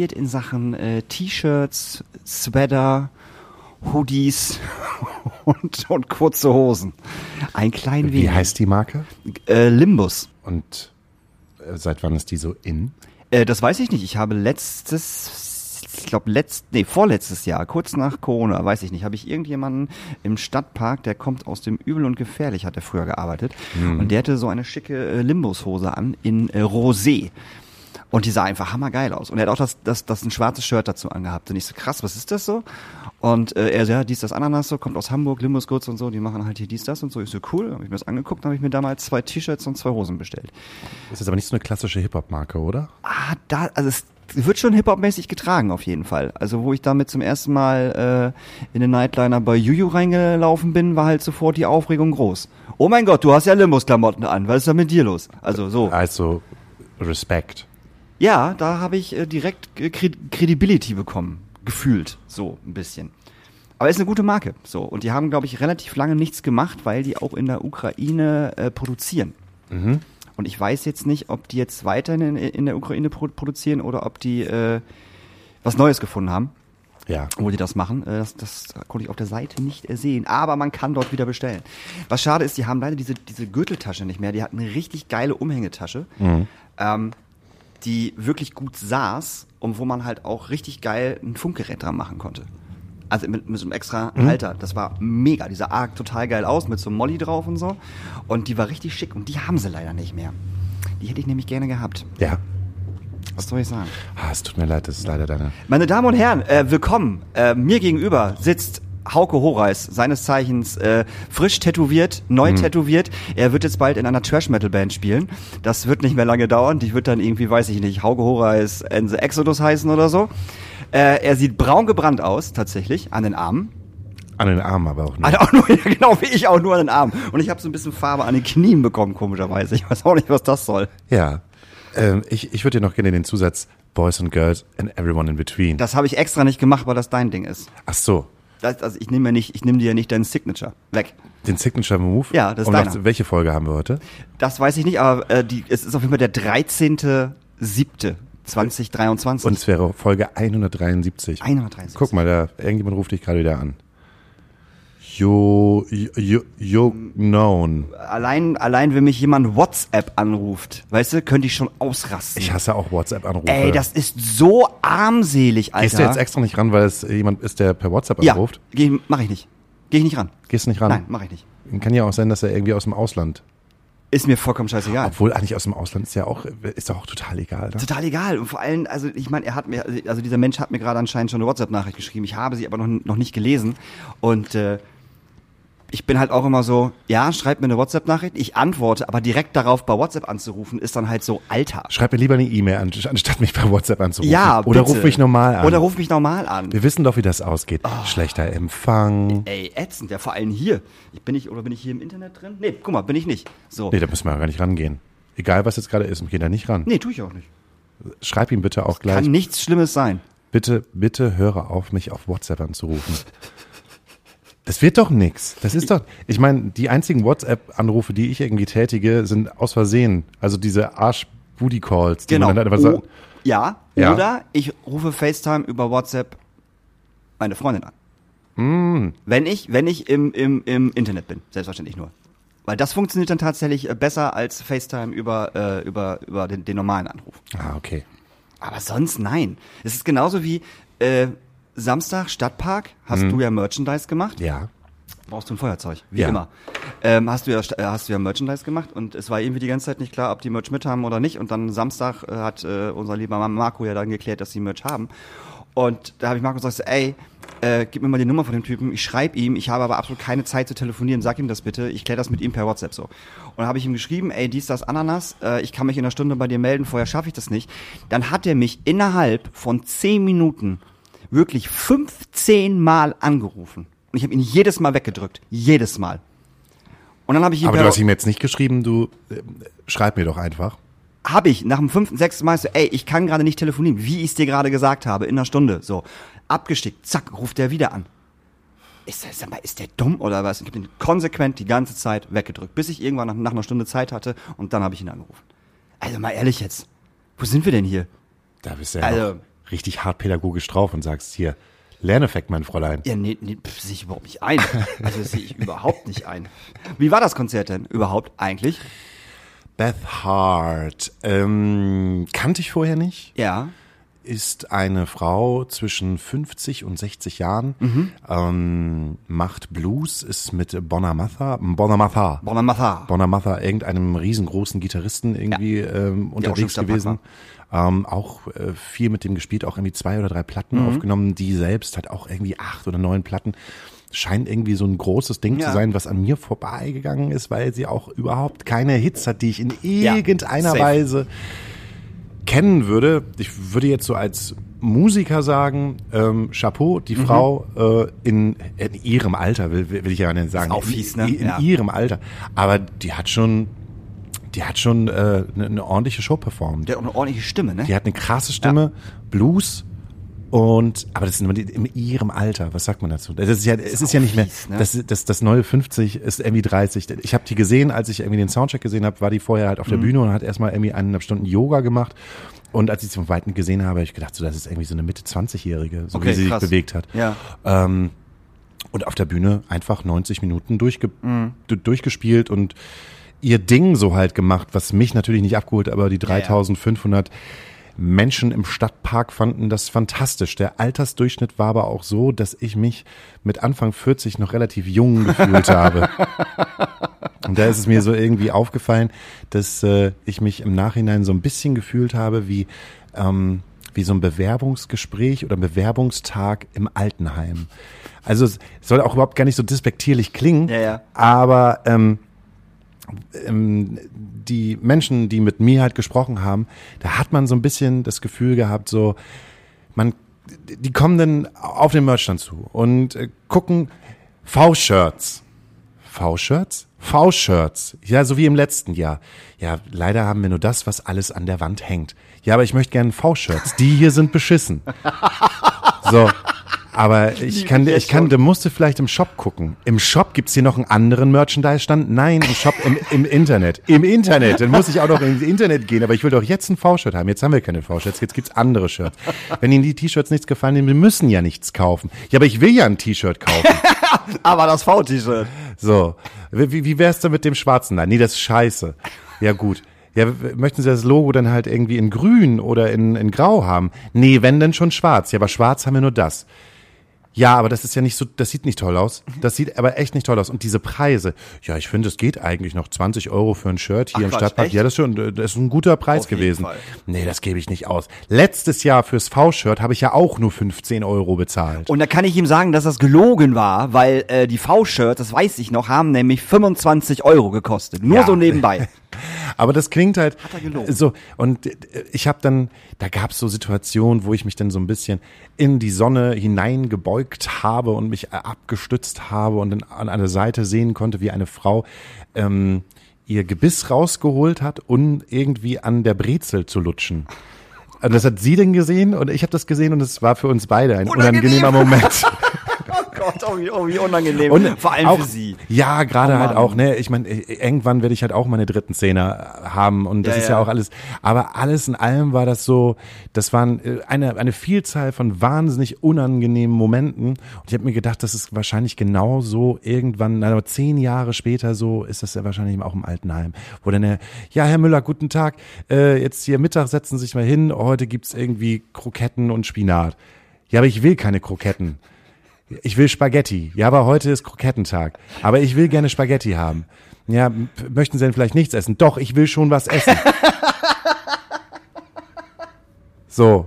eskaliert in Sachen äh, T-Shirts, Sweater, Hoodies und, und kurze Hosen. Ein klein wenig. Wie heißt die Marke? Äh, Limbus. Und äh, seit wann ist die so in? Äh, das weiß ich nicht. Ich habe letztes, ich glaube letzt, nee, vorletztes Jahr, kurz nach Corona, weiß ich nicht, habe ich irgendjemanden im Stadtpark, der kommt aus dem Übel und Gefährlich, hat er früher gearbeitet. Und der hatte so eine schicke äh, Limbus-Hose an in äh, Rosé. Und die sah einfach hammergeil aus. Und er hat auch das, das, das ein schwarzes Shirt dazu angehabt. Und ich so, krass, was ist das so? Und äh, er so, ja, dies, das, Ananas, so, kommt aus Hamburg, Limbus Goods und so, die machen halt hier dies, das und so. Ich so, cool. Habe ich mir das angeguckt, habe ich mir damals zwei T-Shirts und zwei Hosen bestellt. Das ist aber nicht so eine klassische Hip-Hop-Marke, oder? Ah, da, also es wird schon Hip-Hop-mäßig getragen auf jeden Fall. Also wo ich damit zum ersten Mal äh, in den Nightliner bei Juju reingelaufen bin, war halt sofort die Aufregung groß. Oh mein Gott, du hast ja Limbus-Klamotten an. Was ist da mit dir los? Also so. Also Respekt. Ja, da habe ich äh, direkt äh, Cred Credibility bekommen. Gefühlt. So ein bisschen. Aber ist eine gute Marke. So. Und die haben, glaube ich, relativ lange nichts gemacht, weil die auch in der Ukraine äh, produzieren. Und ich weiß jetzt nicht, ob die jetzt weiterhin in, in der Ukraine pro produzieren oder ob die äh, was Neues gefunden haben, Ja. wo die das machen. Äh, das, das konnte ich auf der Seite nicht äh, sehen. Aber man kann dort wieder bestellen. Was schade ist, die haben leider diese, diese Gürteltasche nicht mehr. Die hatten eine richtig geile Umhängetasche, ähm, die wirklich gut saß und wo man halt auch richtig geil ein Funkgerät dran machen konnte. Also mit, mit so einem extra Halter. Das war mega. Die sah arg total geil aus, mit so einem Molly drauf und so. Und die war richtig schick. Und die haben sie leider nicht mehr. Die hätte ich nämlich gerne gehabt. Ja. Was soll ich sagen? Ah, es tut mir leid, das ist leider deine. Meine Damen und Herren, äh, willkommen. Äh, mir gegenüber sitzt Hauke Horeis, seines Zeichens äh, frisch tätowiert, neu tätowiert. Er wird jetzt bald in einer Trash-Metal-Band spielen. Das wird nicht mehr lange dauern. Die wird dann irgendwie, weiß ich nicht, Hauke Horeis and the Exodus heißen oder so. Äh, er sieht braun gebrannt aus, tatsächlich, an den Armen. An den Armen aber auch nicht. Also auch nur, ja, genau wie ich auch nur an den Armen. Und ich habe so ein bisschen Farbe an den Knien bekommen, komischerweise. Ich weiß auch nicht, was das soll. Ja. Ähm, ich ich würde dir noch gerne den Zusatz Boys and Girls and Everyone in Between. Das habe ich extra nicht gemacht, weil das dein Ding ist. Ach so. Das, also ich nehme ja nicht, ich nehme dir ja nicht deinen Signature weg. Den Signature Move? Ja, das ist deiner. welche Folge haben wir heute? Das weiß ich nicht, aber äh, die, es ist auf jeden Fall der 13.07.2023. Und es wäre Folge 173. 173. Guck mal, da irgendjemand ruft dich gerade wieder an. Jo, jo, jo, known. Allein, allein wenn mich jemand WhatsApp anruft, weißt du, könnte ich schon ausrasten. Ich hasse auch WhatsApp-Anrufe. Ey, das ist so armselig, Alter. Gehst du jetzt extra nicht ran, weil es jemand ist, der per WhatsApp ja, anruft? geh, mach ich nicht. Geh ich nicht ran. Gehst du nicht ran? Nein, mach ich nicht. Kann ja auch sein, dass er irgendwie aus dem Ausland. Ist mir vollkommen scheißegal. Obwohl eigentlich aus dem Ausland ist ja auch, ist auch total egal. Ne? Total egal. Und vor allem, also ich meine, er hat mir, also dieser Mensch hat mir gerade anscheinend schon eine WhatsApp-Nachricht geschrieben. Ich habe sie aber noch, noch nicht gelesen. Und äh, ich bin halt auch immer so, ja, schreib mir eine WhatsApp-Nachricht, ich antworte, aber direkt darauf bei WhatsApp anzurufen, ist dann halt so, Alter. Schreib mir lieber eine E-Mail an, anstatt mich per WhatsApp anzurufen. Ja, Oder bitte. ruf mich normal an. Oder ruf mich normal an. Wir wissen doch, wie das ausgeht. Schlechter Empfang. Ey, ätzend, ja, vor allem hier. Ich bin ich, oder bin ich hier im Internet drin? Nee, guck mal, bin ich nicht. So. Nee, da müssen wir gar nicht rangehen. Egal, was jetzt gerade ist, wir gehen da nicht ran. Nee, tu ich auch nicht. Schreib ihm bitte auch gleich. Kann nichts Schlimmes sein. Bitte, bitte höre auf, mich auf WhatsApp anzurufen. Das wird doch nix. Das ist doch. Ich meine, die einzigen WhatsApp-Anrufe, die ich irgendwie tätige, sind aus Versehen. Also diese Arsch-Booty-Calls, die Genau. man dann einfach Oh, sagt. ja, Ja. oder ich rufe FaceTime über WhatsApp meine Freundin an. Hm. Wenn ich, wenn ich im, im, im Internet bin, selbstverständlich nur. Weil das funktioniert dann tatsächlich äh, besser als FaceTime über, äh, über, über den, den normalen Anruf. Ah, okay. Aber sonst nein. Es ist genauso wie äh, Samstag Stadtpark, hast du ja Merchandise gemacht. Hm. Ja. Brauchst du ein Feuerzeug, wie Ja. immer. Ähm, hast du ja äh, hast du ja Merchandise gemacht und es war irgendwie die ganze Zeit nicht klar, ob die Merch mit haben oder nicht. Und dann Samstag äh, hat äh, unser lieber Mann Marco ja dann geklärt, dass die Merch haben. Und da habe ich Marco gesagt, ey, äh, gib mir mal die Nummer von dem Typen, ich schreibe ihm, ich habe aber absolut keine Zeit zu telefonieren, sag ihm das bitte, ich kläre das mit ihm per WhatsApp so. Und dann habe ich ihm geschrieben, ey, dies, das, Ananas, äh, ich kann mich in einer Stunde bei dir melden, vorher schaffe ich das nicht. Dann hat er mich innerhalb von zehn Minuten wirklich 15 Mal angerufen. Und ich habe ihn jedes Mal weggedrückt. Jedes Mal. Und dann habe ich ihm Aber du hast ihm jetzt nicht geschrieben, du äh, schreib mir doch einfach. habe ich nach dem fünften, sechsten Mal so, ey, ich kann gerade nicht telefonieren, wie ich es dir gerade gesagt habe, in einer Stunde. So, abgestickt, zack, ruft der wieder an. Ist der, sag mal, ist der dumm oder was? Ich habe ihn konsequent die ganze Zeit weggedrückt, bis ich irgendwann nach, nach einer Stunde Zeit hatte und dann habe ich ihn angerufen. Also mal ehrlich jetzt, wo sind wir denn hier? Da bist du ja Also- noch richtig hart pädagogisch drauf und sagst hier, Lerneffekt, mein Fräulein. Ja, nee, nee pf, sehe ich überhaupt nicht ein. Also sehe ich überhaupt nicht ein. Wie war das Konzert denn überhaupt eigentlich? Beth Hart, ähm, kannte ich vorher nicht. Ja. ist eine Frau zwischen 50 und 60 Jahren, Mhm. ähm, macht Blues, ist mit Bonamatha, Bonamatha, Bonamata. Bonamatha, irgendeinem riesengroßen Gitarristen irgendwie ähm, unterwegs gewesen. Ähm, auch äh, viel mit dem gespielt, auch irgendwie zwei oder drei Platten Mhm. aufgenommen. Die selbst hat auch irgendwie acht oder neun Platten. Scheint irgendwie so ein großes Ding Ja. zu sein, was an mir vorbeigegangen ist, weil sie auch überhaupt keine Hits hat, die ich in Ja, irgendeiner safe. Weise kennen würde, ich würde jetzt so als Musiker sagen, ähm, Chapeau, Mhm. die Frau äh, in, in ihrem Alter, will, will ich ja nicht sagen. auch fies, ne? In, in Ja. ihrem Alter. Aber die hat schon, die hat schon äh, eine, eine ordentliche Show performt. Der hat auch eine ordentliche Stimme, ne? Die hat eine krasse Stimme, Blues und aber das die, in ihrem Alter. Was sagt man dazu? Das ist ja, es ist auch ja nicht mehr. fies, ne? Das, das, das neue 50 ist irgendwie 30. Ich habe die gesehen, als ich irgendwie den Soundcheck gesehen habe, war die vorher halt auf Mhm. der Bühne und hat erstmal irgendwie eineinhalb Stunden Yoga gemacht. Und als ich sie von Weitem gesehen habe, habe ich gedacht, so das ist irgendwie so eine Mitte 20-Jährige, so Okay, wie sie krass. sich bewegt hat. Ja. Ähm, und auf der Bühne einfach 90 Minuten durchge Mhm. du- durchgespielt und ihr Ding so halt gemacht, was mich natürlich nicht abgeholt, aber die ja. 3500 Menschen im Stadtpark fanden das fantastisch. Der Altersdurchschnitt war aber auch so, dass ich mich mit Anfang 40 noch relativ jung gefühlt habe. Und da ist es mir so irgendwie aufgefallen, dass äh, ich mich im Nachhinein so ein bisschen gefühlt habe wie, ähm, wie so ein Bewerbungsgespräch oder Bewerbungstag im Altenheim. Also es soll auch überhaupt gar nicht so despektierlich klingen, Ja, ja. aber ähm, die Menschen, die mit mir halt gesprochen haben, da hat man so ein bisschen das Gefühl gehabt, so, man, die kommen dann auf den Merchstand zu und äh, gucken V-Shirts. V-Shirts? V-Shirts. Ja, so wie im letzten Jahr. Ja, leider haben wir nur das, was alles an der Wand hängt. Ja, aber ich möchte gerne V-Shirts. Die hier sind beschissen. So. Aber ich kann, ich kann, du musst du vielleicht im Shop gucken. Im Shop gibt's hier noch einen anderen Merchandise-Stand? Nein, im Shop, im, im Internet. Im Internet. Dann muss ich auch noch ins Internet gehen. Aber ich will doch jetzt ein V-Shirt haben. Jetzt haben wir keine V-Shirts. Jetzt gibt's andere Shirts. Wenn Ihnen die T-Shirts nichts gefallen, wir müssen ja nichts kaufen. Ja, aber ich will ja ein T-Shirt kaufen. Aber das V-T-Shirt. So. Wie, wie- wär's denn mit dem schwarzen? Nein, nee, das ist scheiße. Ja, gut. Ja, möchten Sie das Logo dann halt irgendwie in grün oder in, in grau haben? Nee, wenn denn schon schwarz. Ja, aber schwarz haben wir nur das. Ja, aber das ist ja nicht so, das sieht nicht toll aus. Das sieht aber echt nicht toll aus. Und diese Preise, ja, ich finde, es geht eigentlich noch 20 Euro für ein Shirt hier Ach, im Quatsch, Stadtpark. echt? Ja, das ist schon, das ist ein guter Preis Auf gewesen. Nee, das gebe ich nicht aus. Letztes Jahr fürs V-Shirt habe ich ja auch nur 15 Euro bezahlt. Und da kann ich ihm sagen, dass das gelogen war, weil äh, die V-Shirts, das weiß ich noch, haben nämlich 25 Euro gekostet. Nur Ja. so nebenbei. Aber das klingt halt er gelogen. so und äh, ich habe dann da gab es so Situationen, wo ich mich dann so ein bisschen in die Sonne hineingebeugt habe und mich äh, abgestützt habe und an einer Seite sehen konnte, wie eine Frau ähm, ihr Gebiss rausgeholt hat, um irgendwie an der Brezel zu lutschen. Und das hat sie denn gesehen und ich habe das gesehen und es war für uns beide ein Unangenehm. unangenehmer Moment. Gott, oh wie, oh, wie unangenehm. Und Vor allem auch, für sie. Ja, gerade Oh halt auch, ne? Ich meine, irgendwann werde ich halt auch meine dritten Zähne haben und das Ja, ist ja ja. auch alles. Aber alles in allem war das so, das waren äh, eine, eine Vielzahl von wahnsinnig unangenehmen Momenten. Und ich habe mir gedacht, das ist wahrscheinlich genau so irgendwann, also zehn Jahre später so, ist das ja wahrscheinlich auch im Altenheim. Wo dann, der, ja, Herr Müller, guten Tag, äh, jetzt hier Mittag setzen Sie sich mal hin, heute gibt's irgendwie Kroketten und Spinat. Ja, aber ich will keine Kroketten. Ich will Spaghetti. Ja, aber heute ist Krokettentag. Aber ich will gerne Spaghetti haben. Ja, möchten Sie denn vielleicht nichts essen? Doch, ich will schon was essen. so.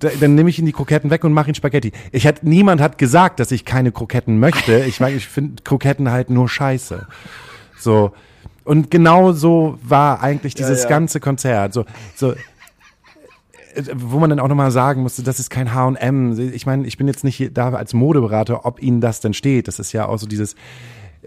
Da, dann nehme ich ihn die Kroketten weg und mache ihn Spaghetti. Ich hat, niemand hat gesagt, dass ich keine Kroketten möchte. Ich meine, ich finde Kroketten halt nur scheiße. So. Und genau so war eigentlich dieses ja. ganze Konzert. So, so, wo man dann auch nochmal sagen musste, das ist kein H&M. Ich meine, ich bin jetzt nicht da als Modeberater, ob Ihnen das denn steht. Das ist ja auch so dieses,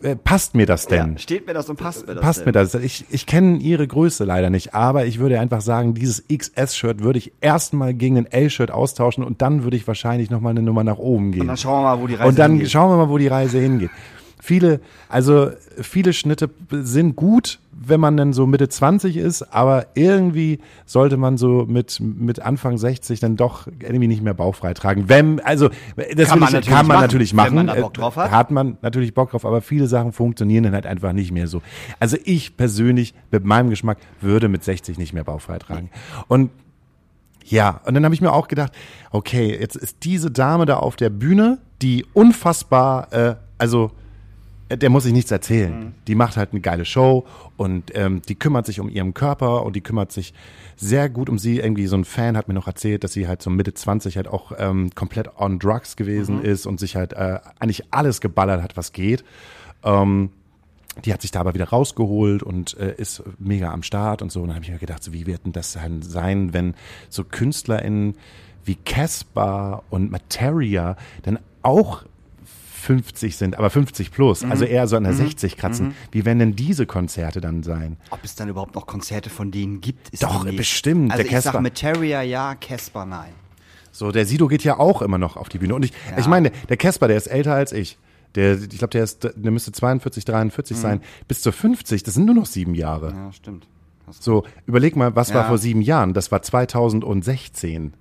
äh, passt mir das denn? Ja, steht mir das und passt mir das Passt denn? mir das? Ich, ich kenne Ihre Größe leider nicht, aber ich würde einfach sagen, dieses XS-Shirt würde ich erstmal gegen ein L-Shirt austauschen und dann würde ich wahrscheinlich nochmal eine Nummer nach oben gehen. Und dann schauen wir mal, wo die Reise Und dann hingeht. schauen wir mal, wo die Reise hingeht. Viele, also viele Schnitte sind gut, wenn man dann so Mitte 20 ist, aber irgendwie sollte man so mit, mit Anfang 60 dann doch irgendwie nicht mehr bauchfrei tragen. Wenn, also, das Kann man ich, natürlich kann man machen, natürlich wenn machen. man da Bock drauf hat. Hat man natürlich Bock drauf, aber viele Sachen funktionieren dann halt einfach nicht mehr so. Also ich persönlich, mit meinem Geschmack, würde mit 60 nicht mehr bauchfrei tragen. Und ja, und dann habe ich mir auch gedacht, okay, jetzt ist diese Dame da auf der Bühne, die unfassbar, äh, also der muss sich nichts erzählen. Die macht halt eine geile Show und ähm, die kümmert sich um ihren Körper und die kümmert sich sehr gut um sie. Irgendwie so ein Fan hat mir noch erzählt, dass sie halt so Mitte 20 halt auch ähm, komplett on drugs gewesen ist und sich halt äh, eigentlich alles geballert hat, was geht. Ähm, die hat sich da aber wieder rausgeholt und äh, ist mega am Start und so. Und dann habe ich mir gedacht, so, wie wird denn das dann sein, wenn so KünstlerInnen wie Casper und Materia dann auch 50 sind, aber 50 plus, also eher so an der 60 kratzen. Wie werden denn diese Konzerte dann sein? Ob es dann überhaupt noch Konzerte von denen gibt, ist Doch, bestimmt, Also der ich sag Casper. Materia ja, Casper nein. So, der Sido geht ja auch immer noch auf die Bühne. Und ich, Ja. ich meine, der Casper, der ist älter als ich. Der, ich glaube, der ist, der müsste 42, 43 sein. Bis zu 50, das sind nur noch sieben Jahre. Ja, stimmt. So, überleg mal, was war Ja. vor sieben Jahren? Das war 2016.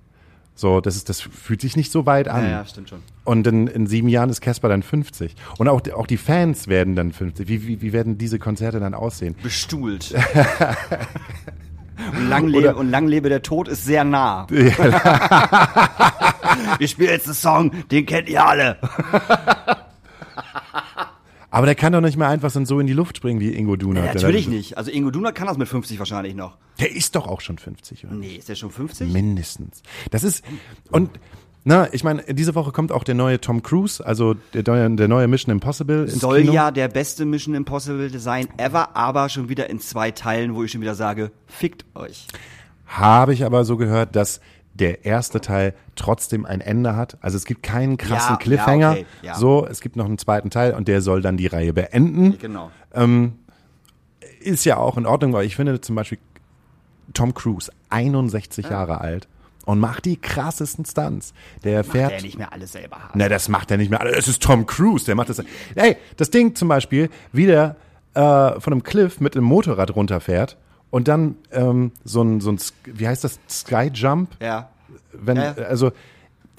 So, das ist, das fühlt sich nicht so weit an. Ja, ja, stimmt schon. Und in, in sieben Jahren ist Casper dann 50. Und auch, auch die Fans werden dann 50. Wie, wie, wie werden diese Konzerte dann aussehen? Bestuhlt. und, lang lebe, und lang lebe der Tod ist sehr nah. Wir spielen jetzt einen Song, den kennt ihr alle. Aber der kann doch nicht mehr einfach so in die Luft springen wie Ingo Duna. Ja, natürlich nicht. Also Ingo Duna kann das mit 50 wahrscheinlich noch. Der ist doch auch schon 50, oder? Nee, ist der schon 50? Mindestens. Das ist, und, na, ich meine, diese Woche kommt auch der neue Tom Cruise, also der neue, der neue Mission Impossible Soll Kino. ja der beste Mission Impossible sein ever, aber schon wieder in zwei Teilen, wo ich schon wieder sage, fickt euch. Habe ich aber so gehört, dass der erste Teil trotzdem ein Ende hat. Also es gibt keinen krassen Ja, Cliffhanger. ja, okay, ja. So, es gibt noch einen zweiten Teil und der soll dann die Reihe beenden. Genau. Ist ja auch in Ordnung, weil ich finde zum Beispiel Tom Cruise, 61 Jahre alt und macht die krassesten Stunts. Der fährt. Der nicht mehr alles selber hat. Na, das macht er nicht mehr. Es ist Tom Cruise, der macht das. Ey, das Ding zum Beispiel, wie der äh, von einem Cliff mit dem Motorrad runterfährt und dann ähm, so ein, so ein, wie heißt das, Skyjump? Ja. Wenn, Ja. Also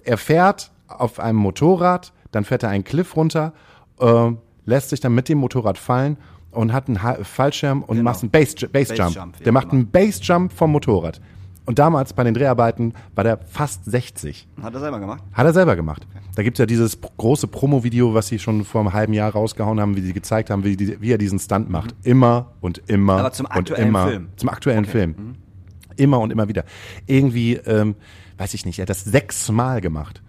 er fährt auf einem Motorrad, dann fährt er einen Cliff runter, äh, lässt sich dann mit dem Motorrad fallen und hat einen ha Fallschirm und macht einen Base, Base Jump. Basejump, ja, der macht genau. einen Base Jump vom Motorrad. Und damals bei den Dreharbeiten war der fast 60. Hat er selber gemacht? Hat er selber gemacht. Da gibt's ja dieses große Promo-Video, was sie schon vor einem halben Jahr rausgehauen haben, wie sie gezeigt haben, wie, die, wie er diesen Stunt macht. Immer und immer Mhm. Aber zum und aktuellen immer. Film. Zum aktuellen Film. Immer und immer wieder. Irgendwie, ähm, weiß ich nicht, er hat das sechsmal gemacht.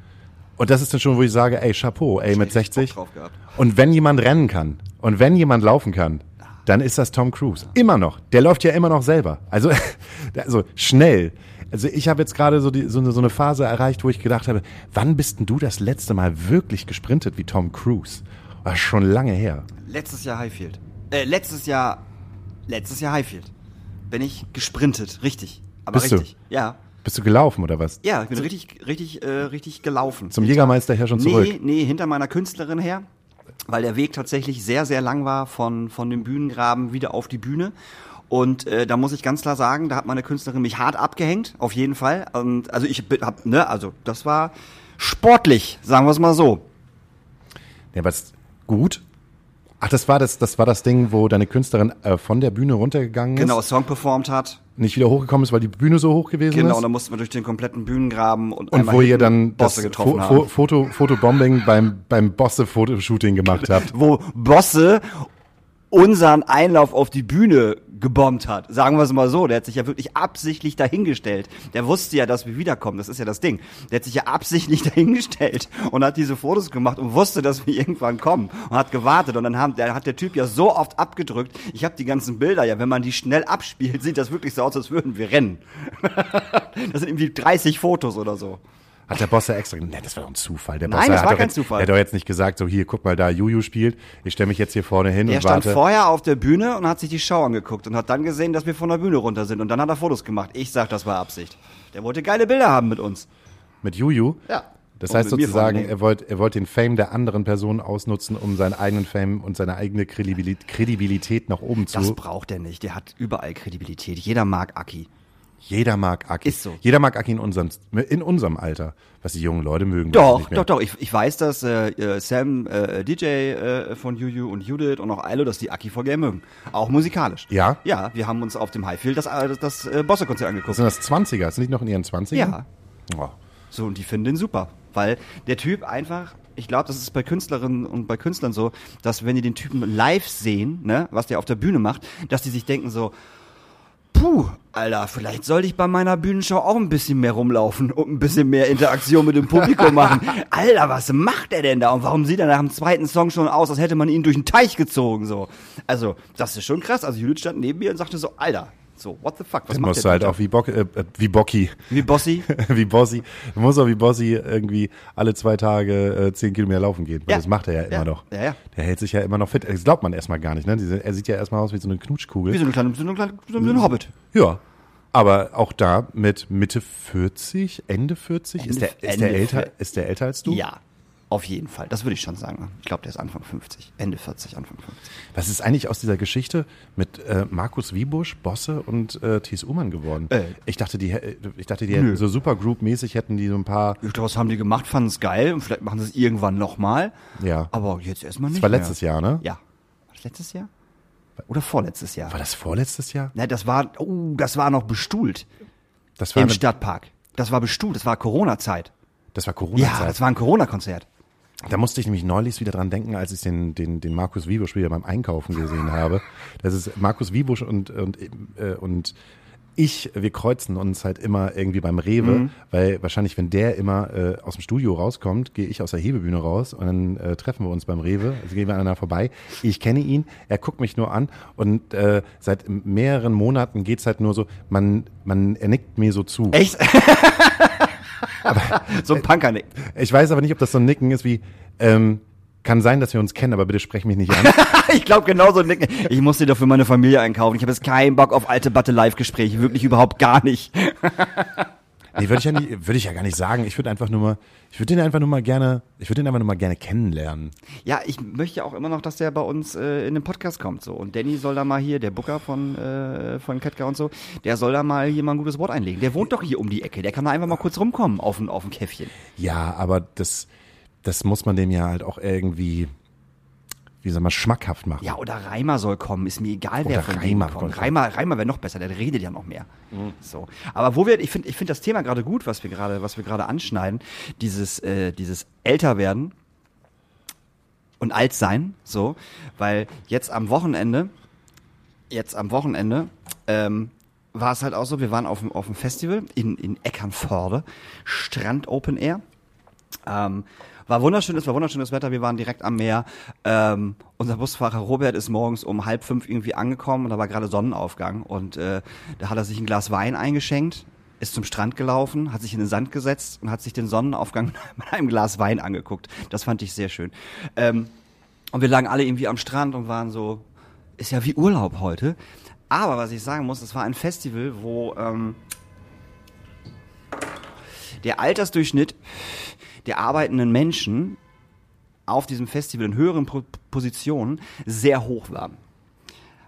Und das ist dann schon, wo ich sage, ey, Chapeau, ey, mit Bock 60. drauf gehabt. Und wenn jemand rennen kann und wenn jemand laufen kann, dann ist das Tom Cruise. Immer noch. Der läuft ja immer noch selber. Also, also schnell. Also ich habe jetzt gerade so, die, so, eine, so eine Phase erreicht, wo ich gedacht habe, wann bist denn du das letzte Mal wirklich gesprintet wie Tom Cruise? War schon lange her. Letztes Jahr Highfield. Äh, letztes Jahr, letztes Jahr Highfield. Bin ich gesprintet, richtig. Aber Bist du? richtig. Ja. Bist du gelaufen oder was? Ja, ich bin richtig, richtig, äh, richtig gelaufen. Zum Jägermeister her schon zurück. Nee, nee, hinter meiner Künstlerin her, weil der Weg tatsächlich sehr, sehr lang war von, von dem Bühnengraben wieder auf die Bühne. Und äh, da muss ich ganz klar sagen, da hat meine Künstlerin mich hart abgehängt, auf jeden Fall. Und also ich hab, ne, also das war sportlich, sagen wir es mal so. Ja, was gut. Ach, das war das, das war das Ding, wo deine Künstlerin äh, von der Bühne runtergegangen ist, Genau, Song performt hat. Nicht wieder hochgekommen ist, weil die Bühne so hoch gewesen Genau, ist. und dann mussten wir durch den kompletten Bühnengraben und, Und wo ihr dann das Bosse getroffen Fo haben. Fo Foto Fotobombing beim beim Bosse Fotoshooting gemacht habt. wo Bosse unseren Einlauf auf die Bühne gebombt hat. Sagen wir es mal so. Der hat sich ja wirklich absichtlich dahingestellt. Der wusste ja, dass wir wiederkommen. Das ist ja das Ding. Der hat sich ja absichtlich dahingestellt und hat diese Fotos gemacht und wusste, dass wir irgendwann kommen und hat gewartet. Und dann haben, der, hat der Typ ja so oft abgedrückt. Ich habe die ganzen Bilder ja, wenn man die schnell abspielt, sieht das wirklich so aus, als würden wir rennen. das sind irgendwie 30 Fotos oder so. Hat der Bosse extra, ne, das war doch ein Zufall. Der Nein, Bosse das hat war kein jetzt, Zufall. Der hat doch jetzt nicht gesagt, so hier, guck mal da, Juju spielt. Ich stelle mich jetzt hier vorne hin Er und stand warte. vorher auf der Bühne und hat sich die Show angeguckt und hat dann gesehen, dass wir von der Bühne runter sind. Und dann hat er Fotos gemacht. Ich sag, das war Absicht. Der wollte geile Bilder haben mit uns. Mit Juju. Ja. Das heißt sozusagen, er wollte er wollte den Fame der anderen Person ausnutzen, um seinen eigenen Fame und seine eigene Kredibilität, nach oben Das zu. braucht er nicht. Der hat überall Kredibilität. Jeder mag Aki. Jeder mag Aki. Ist so. Jeder mag Aki in unserem, in unserem Alter. Was die jungen Leute mögen. Doch, doch, doch. Ich, ich weiß, dass äh, äh, Sam, äh, DJ äh, von Juju und Judith und auch Ailo, dass die Aki voll gerne mögen. Auch musikalisch. Ja? Ja, wir haben uns auf dem Highfield das, äh, das äh, Bosse-Konzert angeguckt. Sind das 20er? Sind die noch in ihren 20ern? Ja. Oh. So, und die finden den super. Weil der Typ einfach, ich glaube, das ist bei Künstlerinnen und bei Künstlern so, dass wenn die den Typen live sehen, ne, was der auf der Bühne macht, dass die sich denken so, puh, Alter, vielleicht sollte ich bei meiner Bühnenshow auch ein bisschen mehr rumlaufen und ein bisschen mehr Interaktion mit dem Publikum machen. Alter, was macht er denn da? Und warum sieht er nach dem zweiten Song schon aus, als hätte man ihn durch den Teich gezogen, so? Also, das ist schon krass. Also, Judith stand neben mir und sagte so, Alter, so, what the fuck, was Dann macht musst du halt auch wie, Bock, äh, äh, wie Bocki, Wie Bossy? wie Bossi, du musst auch wie Bossi irgendwie alle zwei Tage äh, zehn Kilometer laufen gehen. Weil Ja. Das macht er ja immer Ja. noch. Ja, ja. Der hält sich ja immer noch fit. Das glaubt man erstmal gar nicht. Ne? Diese, er sieht ja erstmal aus wie so eine Knutschkugel. Wie so eine kleine, so eine kleine, so ein Hobbit. Ja. Aber auch da mit Mitte 40, Ende 40, ist, Ende- der, ist, der älter, ist der älter als du? Ja, auf jeden Fall. Das würde ich schon sagen. Ich glaube, der ist Anfang 50. Ende 40, Anfang 50. Was ist eigentlich aus dieser Geschichte mit äh, Markus Wiebusch, Bosse und äh, Thies Ullmann geworden? Äh. ich dachte, die, ich dachte, die hätten so Supergroup-mäßig hätten die so ein paar. Daraus haben die gemacht, fanden es geil und vielleicht machen sie es irgendwann nochmal. Ja. Aber jetzt erstmal nicht. Das war mehr. letztes Jahr, ne? Ja. War das letztes Jahr? Oder vorletztes Jahr? War das vorletztes Jahr? Ne, das war, oh, das war noch bestuhlt Das war, im Stadtpark. Das war bestuhlt, das war Corona-Zeit. das war Ja, Corona-Zeit. das war ein Corona-Konzert. Da musste ich nämlich neulich wieder dran denken, als ich den, den, den Markus Wiebusch wieder beim Einkaufen gesehen habe. Das ist Markus Wiebusch und, und, äh, und ich, wir kreuzen uns halt immer irgendwie beim Rewe, Mhm. weil wahrscheinlich, wenn der immer äh, aus dem Studio rauskommt, gehe ich aus der Hebebühne raus und dann äh, treffen wir uns beim Rewe, also gehen wir aneinander vorbei. Ich kenne ihn, er guckt mich nur an und äh, seit mehreren Monaten geht's halt nur so, man, man, er nickt mir so zu. Echt? so ein Punkernick. Ich weiß aber nicht, ob das so ein Nicken ist wie, ähm, kann sein, dass wir uns kennen, aber bitte sprech mich nicht an. ich glaube genauso ein Nicken. Ich muss dir doch für meine Familie einkaufen. Ich habe jetzt keinen Bock auf alte Batte-Live-Gespräche. Wirklich überhaupt gar nicht. Nee, würde ich ja nicht, würde ich ja gar nicht sagen. Ich würde einfach nur mal, ich würde den einfach nur mal gerne, ich würde den einfach nur mal gerne kennenlernen. Ja, ich möchte auch immer noch, dass der bei uns äh, in den Podcast kommt. So. Und Danny soll da mal hier, der Booker von, äh, von Ketka und so, der soll da mal hier mal ein gutes Wort einlegen. Der wohnt doch hier um die Ecke. Der kann da einfach mal kurz rumkommen auf ein, auf ein Käffchen. Ja, aber das, das muss man dem ja halt auch irgendwie, wie soll man, schmackhaft machen. Ja, oder Reimer soll kommen. Ist mir egal, wer Oder von Reimer denen kommt. Reimer, Reimer wäre noch besser. Der redet ja noch mehr. So. Aber wo wir, ich finde, ich finde das Thema gerade gut, was wir gerade, was wir gerade anschneiden. Dieses, äh, dieses Älterwerden und alt sein, so, weil jetzt am Wochenende, jetzt am Wochenende, ähm, war es halt auch so, wir waren auf dem, auf dem Festival in, in Eckernförde, Strand Open Air. Ähm, war wunderschön, es war wunderschönes Wetter, wir waren direkt am Meer. Ähm, unser Busfahrer Robert ist morgens um halb fünf irgendwie angekommen und da war gerade Sonnenaufgang und äh, da hat er sich ein Glas Wein eingeschenkt, ist zum Strand gelaufen, hat sich in den Sand gesetzt und hat sich den Sonnenaufgang mit einem Glas Wein angeguckt. Das fand ich sehr schön. Ähm, und wir lagen alle irgendwie am Strand und waren so, ist ja wie Urlaub heute. Aber was ich sagen muss, es war ein Festival, wo ähm, der Altersdurchschnitt der arbeitenden Menschen auf diesem Festival in höheren Positionen sehr hoch war.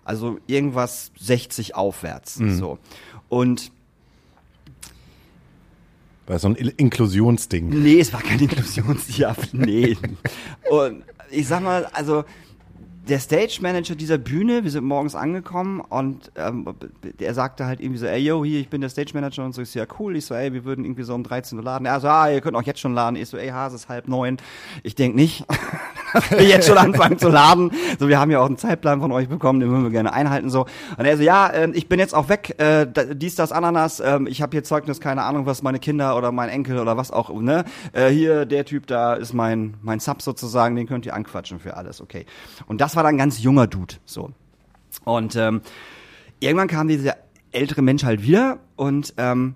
Also irgendwas 60 aufwärts. So. Und Weil so ein Inklusionsding. Nee, es war kein Inklusionsjahr. nee. Und ich sag mal, also der Stage Manager dieser Bühne, wir sind morgens angekommen und ähm, er sagte halt irgendwie so, ey, yo, hier, ich bin der Stage Manager und so, ich so, ja, cool. Ich so, ey, wir würden irgendwie so um 13 Uhr laden. Er so, ah, ihr könnt auch jetzt schon laden. Ich so, ey, ha, es ist halb neun. Ich denk nicht, jetzt schon anfangen zu laden. So, wir haben ja auch einen Zeitplan von euch bekommen, den würden wir gerne einhalten. So. Und er so, ja, ähm, ich bin jetzt auch weg, äh, dies, das, Ananas, ähm, ich habe hier Zeugnis, keine Ahnung, was meine Kinder oder mein Enkel oder was auch, ne? Äh, hier, der Typ da ist mein, mein Sub sozusagen, den könnt ihr anquatschen für alles, okay. Und das war dann ganz junger Dude, so. Und ähm, irgendwann kam dieser ältere Mensch halt wieder und ähm,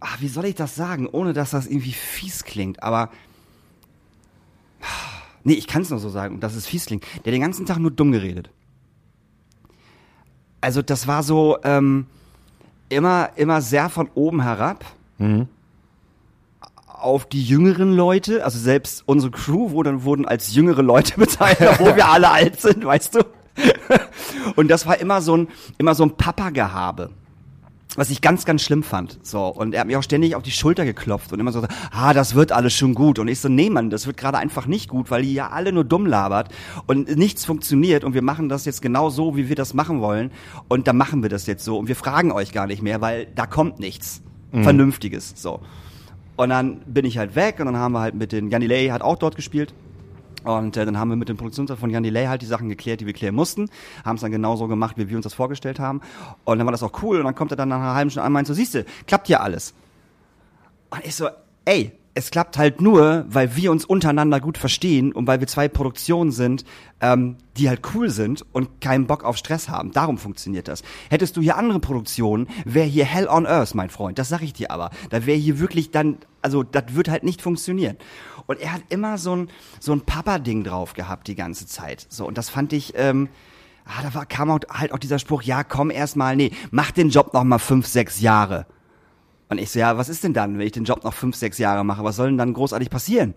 ach, wie soll ich das sagen, ohne dass das irgendwie fies klingt, aber nee, ich kann es nur so sagen, dass es fies klingt. Der den ganzen Tag nur dumm geredet. Also das war so ähm, immer immer sehr von oben herab auf die jüngeren Leute, also selbst unsere Crew wurden, wurden als jüngere Leute bezeichnet, obwohl wir alle alt sind, weißt du? Und das war immer so ein, immer so ein Papa-Gehabe was ich ganz, ganz schlimm fand. So, und er hat mir auch ständig auf die Schulter geklopft und immer so, ah, das wird alles schon gut. Und ich so, nee, Mann, das wird gerade einfach nicht gut, weil ihr ja alle nur dumm labert und nichts funktioniert und wir machen das jetzt genau so, wie wir das machen wollen. Und dann machen wir das jetzt so und wir fragen euch gar nicht mehr, weil da kommt nichts mhm. Vernünftiges. So. Und dann bin ich halt weg und dann haben wir halt mit den, Janilei hat auch dort gespielt. Und äh, dann haben wir mit dem Produktionsleiter von Jan Delay halt die Sachen geklärt, die wir klären mussten, haben es dann genauso gemacht, wie wir uns das vorgestellt haben. Und dann war das auch cool und dann kommt er dann nach einer halben Stunde an und meint so, siehste, klappt ja alles. Und ich so, ey, es klappt halt nur, weil wir uns untereinander gut verstehen und weil wir zwei Produktionen sind, ähm, die halt cool sind und keinen Bock auf Stress haben. Darum funktioniert das. Hättest du hier andere Produktionen, wäre hier Hell on Earth, mein Freund. Das sag ich dir aber. Da wäre hier wirklich dann, also das wird halt nicht funktionieren. Und er hat immer so ein, so ein Papa-Ding drauf gehabt die ganze Zeit. So, und das fand ich, ähm, ah, da war, kam auch, halt auch dieser Spruch, ja, komm erst mal, nee, mach den Job noch mal fünf, sechs Jahre. Und ich so, ja, was ist denn dann, wenn ich den Job noch fünf, sechs Jahre mache? Was soll denn dann großartig passieren?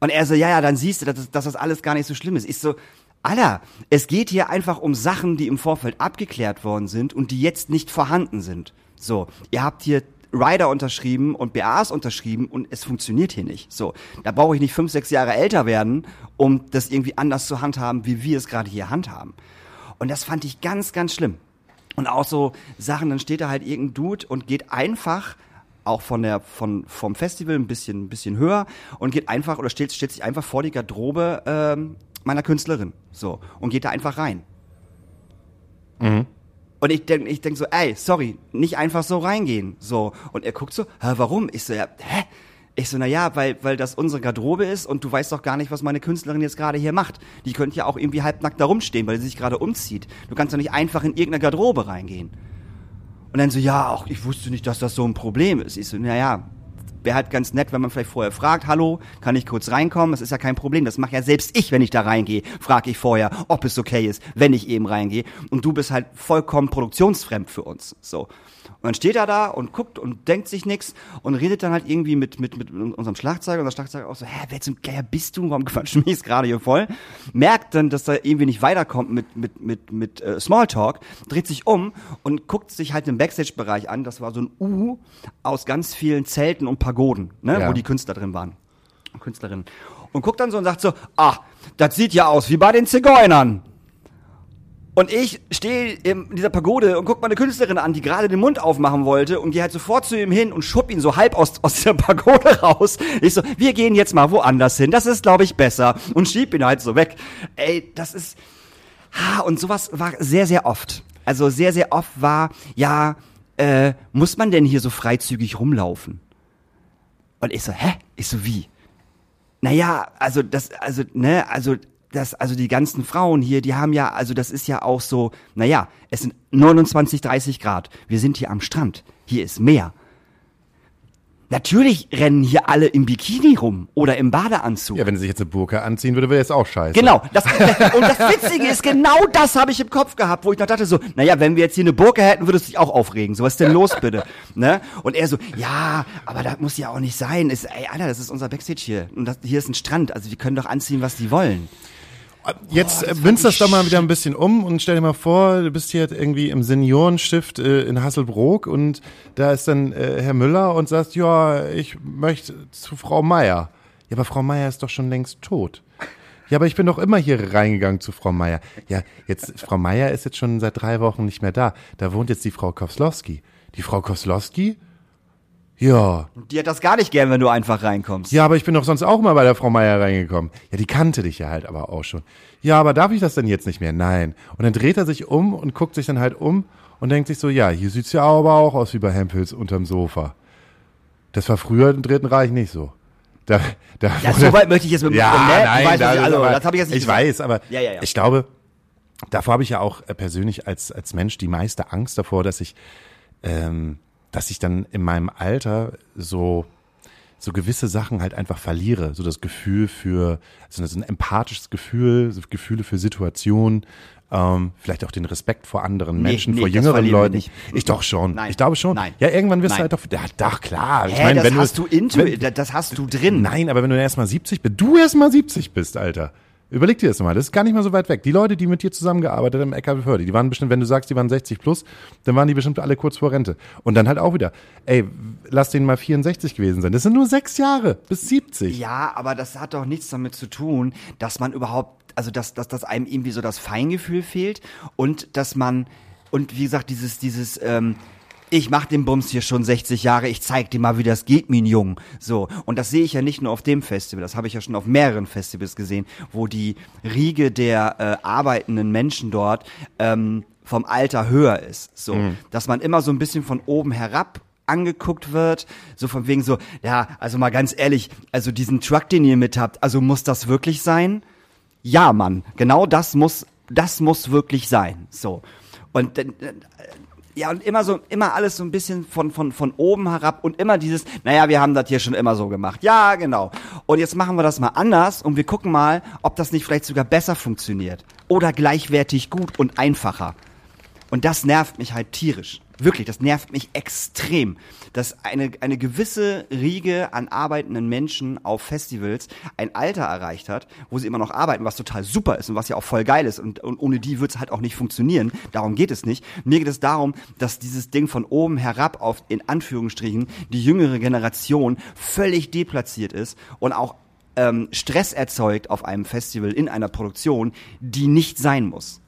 Und er so, ja, ja, dann siehst du, dass, dass das alles gar nicht so schlimm ist. Ich so, Alter, es geht hier einfach um Sachen, die im Vorfeld abgeklärt worden sind und die jetzt nicht vorhanden sind. So, ihr habt hier Rider unterschrieben und BAs unterschrieben und es funktioniert hier nicht. So, da brauche ich nicht fünf, sechs Jahre älter werden, um das irgendwie anders zu handhaben, wie wir es gerade hier handhaben. Und das fand ich ganz, ganz schlimm. Und auch so Sachen, dann steht da halt irgendein Dude und geht einfach auch von der von vom Festival ein bisschen ein bisschen höher und geht einfach oder stellt, stellt sich einfach vor die Garderobe ähm, meiner Künstlerin so und geht da einfach rein. Mhm. Und ich denk, ich denk so, ey, sorry, nicht einfach so reingehen. So. Und er guckt so, hä, warum? Ich so, ja, hä? Ich so, na ja, weil, weil das unsere Garderobe ist und du weißt doch gar nicht, was meine Künstlerin jetzt gerade hier macht. Die könnte ja auch irgendwie halbnackt da rumstehen, weil sie sich gerade umzieht. Du kannst doch nicht einfach in irgendeine Garderobe reingehen. Und dann so, ja, auch ich wusste nicht, dass das so ein Problem ist. Ich so, na ja, wäre halt ganz nett, wenn man vielleicht vorher fragt, hallo, kann ich kurz reinkommen? Das ist ja kein Problem. Das mache ja selbst ich, wenn ich da reingehe, frage ich vorher, ob es okay ist, wenn ich eben reingehe. Und du bist halt vollkommen produktionsfremd für uns. So. Und dann steht er da und guckt und denkt sich nichts und redet dann halt irgendwie mit, mit, mit unserem Schlagzeuger. Und der Schlagzeuger auch so, hä, wer zum Geier bist du? Warum quatschen jetzt gerade hier voll? Merkt dann, dass er irgendwie nicht weiterkommt mit, mit, mit, mit äh, Smalltalk, dreht sich um und guckt sich halt den Backstage-Bereich an. Das war so ein U aus ganz vielen Zelten und Pagoden, ne, ja. wo die Künstler drin waren. Künstlerinnen. Und guckt dann so und sagt so, ah, das sieht ja aus wie bei den Zigeunern. Und ich stehe in dieser Pagode und guck meine Künstlerin an, die gerade den Mund aufmachen wollte und gehe halt sofort zu ihm hin und schupp ihn so halb aus, aus dieser Pagode raus. Ich so, wir gehen jetzt mal woanders hin. Das ist, glaube ich, besser. Und schieb ihn halt so weg. Ey, das ist... Ha, und sowas war sehr, sehr oft. Also sehr, sehr oft war, ja, äh, muss man denn hier so freizügig rumlaufen? Und ich so, hä? Ich so, wie? Naja, also das, also, ne, also das, also die ganzen Frauen hier, die haben ja, also das ist ja auch so, naja, es sind 29, 30 Grad. Wir sind hier am Strand. Hier ist Meer. Natürlich rennen hier alle im Bikini rum oder im Badeanzug. Ja, wenn sie sich jetzt eine Burka anziehen würde, wäre jetzt auch scheiße. Genau. Das, und das Witzige ist, genau das habe ich im Kopf gehabt, wo ich noch dachte so, naja, wenn wir jetzt hier eine Burka hätten, würdest du dich auch aufregen. So, was ist denn los, bitte? Ne? Und er so, ja, aber das muss ja auch nicht sein. Ist, ey, Alter, das ist unser Backstage hier. Und das, hier ist ein Strand. Also, die können doch anziehen, was die wollen. Jetzt Boah, münzt das doch mal wieder ein bisschen um und stell dir mal vor, du bist hier irgendwie im Seniorenstift äh, in Hasselbrook und da ist dann äh, Herr Müller und sagt, ja, ich möchte zu Frau Meier. Ja, aber Frau Meier ist doch schon längst tot. Ja, aber ich bin doch immer hier reingegangen zu Frau Meier. Ja, jetzt, Frau Meier ist jetzt schon seit drei Wochen nicht mehr da. Da wohnt jetzt die Frau Kowslowski. Die Frau Kowslowski ja. Die hat das gar nicht gern, wenn du einfach reinkommst. Ja, aber ich bin doch sonst auch mal bei der Frau Meier reingekommen. Ja, die kannte dich ja halt aber auch schon. Ja, aber darf ich das denn jetzt nicht mehr? Nein. Und dann dreht er sich um und guckt sich dann halt um und denkt sich so, ja, hier sieht's ja aber auch aus wie bei Hempels unterm Sofa. Das war früher im Dritten Reich nicht so. Da, da ja, so weit möchte ich jetzt mit ja, ne? nein, weißt, da, also, das habe ich jetzt nicht Ich gesagt. weiß, aber ja, ja, ja. ich glaube, davor habe ich ja auch äh, persönlich als, als Mensch die meiste Angst davor, dass ich ähm, dass ich dann in meinem Alter so so gewisse Sachen halt einfach verliere. So das Gefühl für, so ein empathisches Gefühl, so Gefühle für Situationen, ähm, vielleicht auch den Respekt vor anderen Menschen, nee, vor jüngeren Leuten. nicht. Ich doch schon. Nein. Ich glaube schon. Nein. Ja, irgendwann wirst Nein. du halt doch, ja, doch, klar. Ich Hä, meine, das wenn hast du, du wenn, das hast du drin. Nein, aber wenn du erst mal 70 bist, du erst mal 70 bist, Alter. Überleg dir das mal, das ist gar nicht mal so weit weg. Die Leute, die mit dir zusammengearbeitet haben im LKW Förde, die waren bestimmt, wenn du sagst, die waren 60 plus, dann waren die bestimmt alle kurz vor Rente. Und dann halt auch wieder, ey, lass denen mal 64 gewesen sein. Das sind nur sechs Jahre bis 70. Ja, aber das hat doch nichts damit zu tun, dass man überhaupt, also dass, dass, dass einem irgendwie so das Feingefühl fehlt und dass man, und wie gesagt, dieses, dieses, ähm, ich mach den Bums hier schon 60 Jahre, ich zeig dir mal, wie das geht, mein Jung. So. Und das sehe ich ja nicht nur auf dem Festival, das habe ich ja schon auf mehreren Festivals gesehen, wo die Riege der äh, arbeitenden Menschen dort ähm, vom Alter höher ist. So. Dass man immer so ein bisschen von oben herab angeguckt wird, so von wegen so, ja, also mal ganz ehrlich, also diesen Truck, den ihr mit habt, also muss das wirklich sein? Ja, Mann, genau das muss, das muss wirklich sein. So. Und dann, äh, ja, und immer so, immer alles so ein bisschen von, von, von oben herab und immer dieses, naja, wir haben das hier schon immer so gemacht. Ja, genau. Und jetzt machen wir das mal anders und wir gucken mal, ob das nicht vielleicht sogar besser funktioniert. Oder gleichwertig gut und einfacher. Und das nervt mich halt tierisch. Wirklich, das nervt mich extrem, dass eine, eine gewisse Riege an arbeitenden Menschen auf Festivals ein Alter erreicht hat, wo sie immer noch arbeiten, was total super ist und was ja auch voll geil ist. Und, und ohne die wird es halt auch nicht funktionieren. Darum geht es nicht. Mir geht es darum, dass dieses Ding von oben herab auf, in Anführungsstrichen, die jüngere Generation völlig deplatziert ist und auch ähm, Stress erzeugt auf einem Festival, in einer Produktion, die nicht sein muss.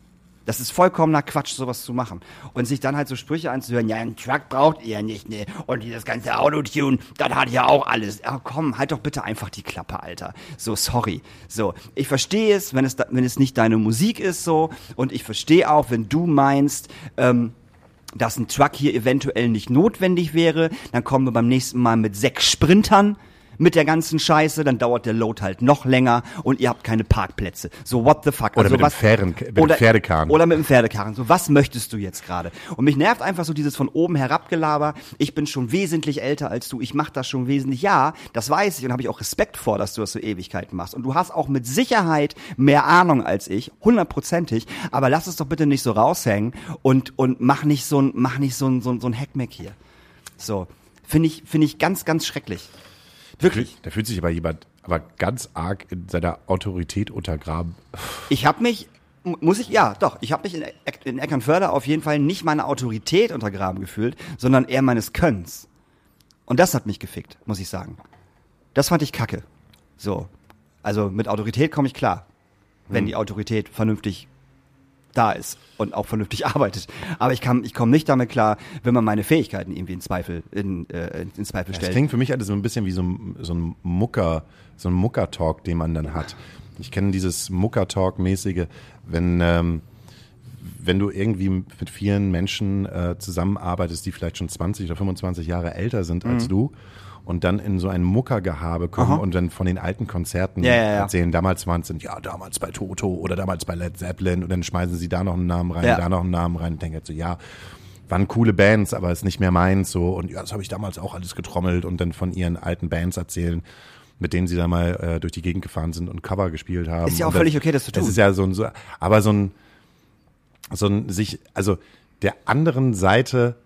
Das ist vollkommener Quatsch, sowas zu machen. Und sich dann halt so Sprüche anzuhören, ja, einen Truck braucht ihr nicht, ne? Und dieses ganze Autotune, das hat ja auch alles. Ja, komm, halt doch bitte einfach die Klappe, Alter. So, sorry. So, ich verstehe es, wenn es, wenn es nicht deine Musik ist, so. Und ich verstehe auch, wenn du meinst, ähm, dass ein Truck hier eventuell nicht notwendig wäre, dann kommen wir beim nächsten Mal mit sechs Sprintern mit der ganzen Scheiße, dann dauert der Load halt noch länger und ihr habt keine Parkplätze. So, what the fuck? Oder also mit dem was, Pferden- mit dem oder, Pferdekarren. Oder mit dem Pferdekarren. So, was möchtest du jetzt gerade? Und mich nervt einfach so dieses von oben herabgelaber. Ich bin schon wesentlich älter als du. Ich mach das schon wesentlich. Ja, das weiß ich und habe ich auch Respekt vor, dass du das so Ewigkeiten machst. Und du hast auch mit Sicherheit mehr Ahnung als ich, hundertprozentig. Aber lass es doch bitte nicht so raushängen und und mach nicht so ein mach nicht so ein so ein, so ein Hackmack hier. So finde ich finde ich ganz ganz schrecklich. Wirklich. Da fühlt sich aber jemand aber ganz arg in seiner Autorität untergraben. Ich habe mich, mu- muss ich, ja, doch, ich habe mich in, in Eckernförde auf jeden Fall nicht meiner Autorität untergraben gefühlt, sondern eher meines Könns. Und das hat mich gefickt, muss ich sagen. Das fand ich kacke. So. Also mit Autorität komme ich klar. Wenn die Autorität vernünftig da ist und auch vernünftig arbeitet. Aber ich kann, ich komme nicht damit klar, wenn man meine Fähigkeiten irgendwie in Zweifel, in, äh, in Zweifel Das stellt. klingt für mich alles so ein bisschen wie so ein, so ein Mucker, so ein Mucker-Talk, den man dann hat. Ich kenne dieses Mucker-Talk-mäßige, wenn, ähm, wenn du irgendwie mit vielen Menschen äh, zusammenarbeitest, die vielleicht schon 20 oder 25 Jahre älter sind Mhm. als du und dann in so ein Muckergehabe kommen und dann von den alten Konzerten Ja, ja, ja. erzählen, damals waren es dann, ja, damals bei Toto oder damals bei Led Zeppelin und dann schmeißen sie da noch einen Namen rein, da noch einen Namen rein und denken jetzt so, ja, waren coole Bands, aber ist nicht mehr meins so und ja, das habe ich damals auch alles getrommelt und dann von ihren alten Bands erzählen, mit denen sie da mal äh, durch die Gegend gefahren sind und Cover gespielt haben. Ist ja auch Und völlig okay, das zu tun. Das ist ja so ein, so, aber so ein, so ein sich, also der anderen Seite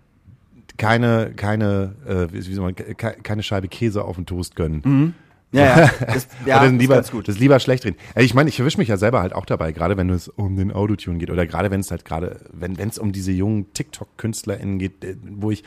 keine, keine, äh, wie soll man, ke- keine Scheibe Käse auf den Toast gönnen. Ja, ja. Das, ja, oder ist lieber, ganz gut. das lieber schlecht reden. Ja, Ich meine, ich erwische mich ja selber halt auch dabei, gerade wenn es um den Autotune geht oder gerade wenn es halt gerade, wenn wenn es um diese jungen TikTok-KünstlerInnen geht, äh, wo ich,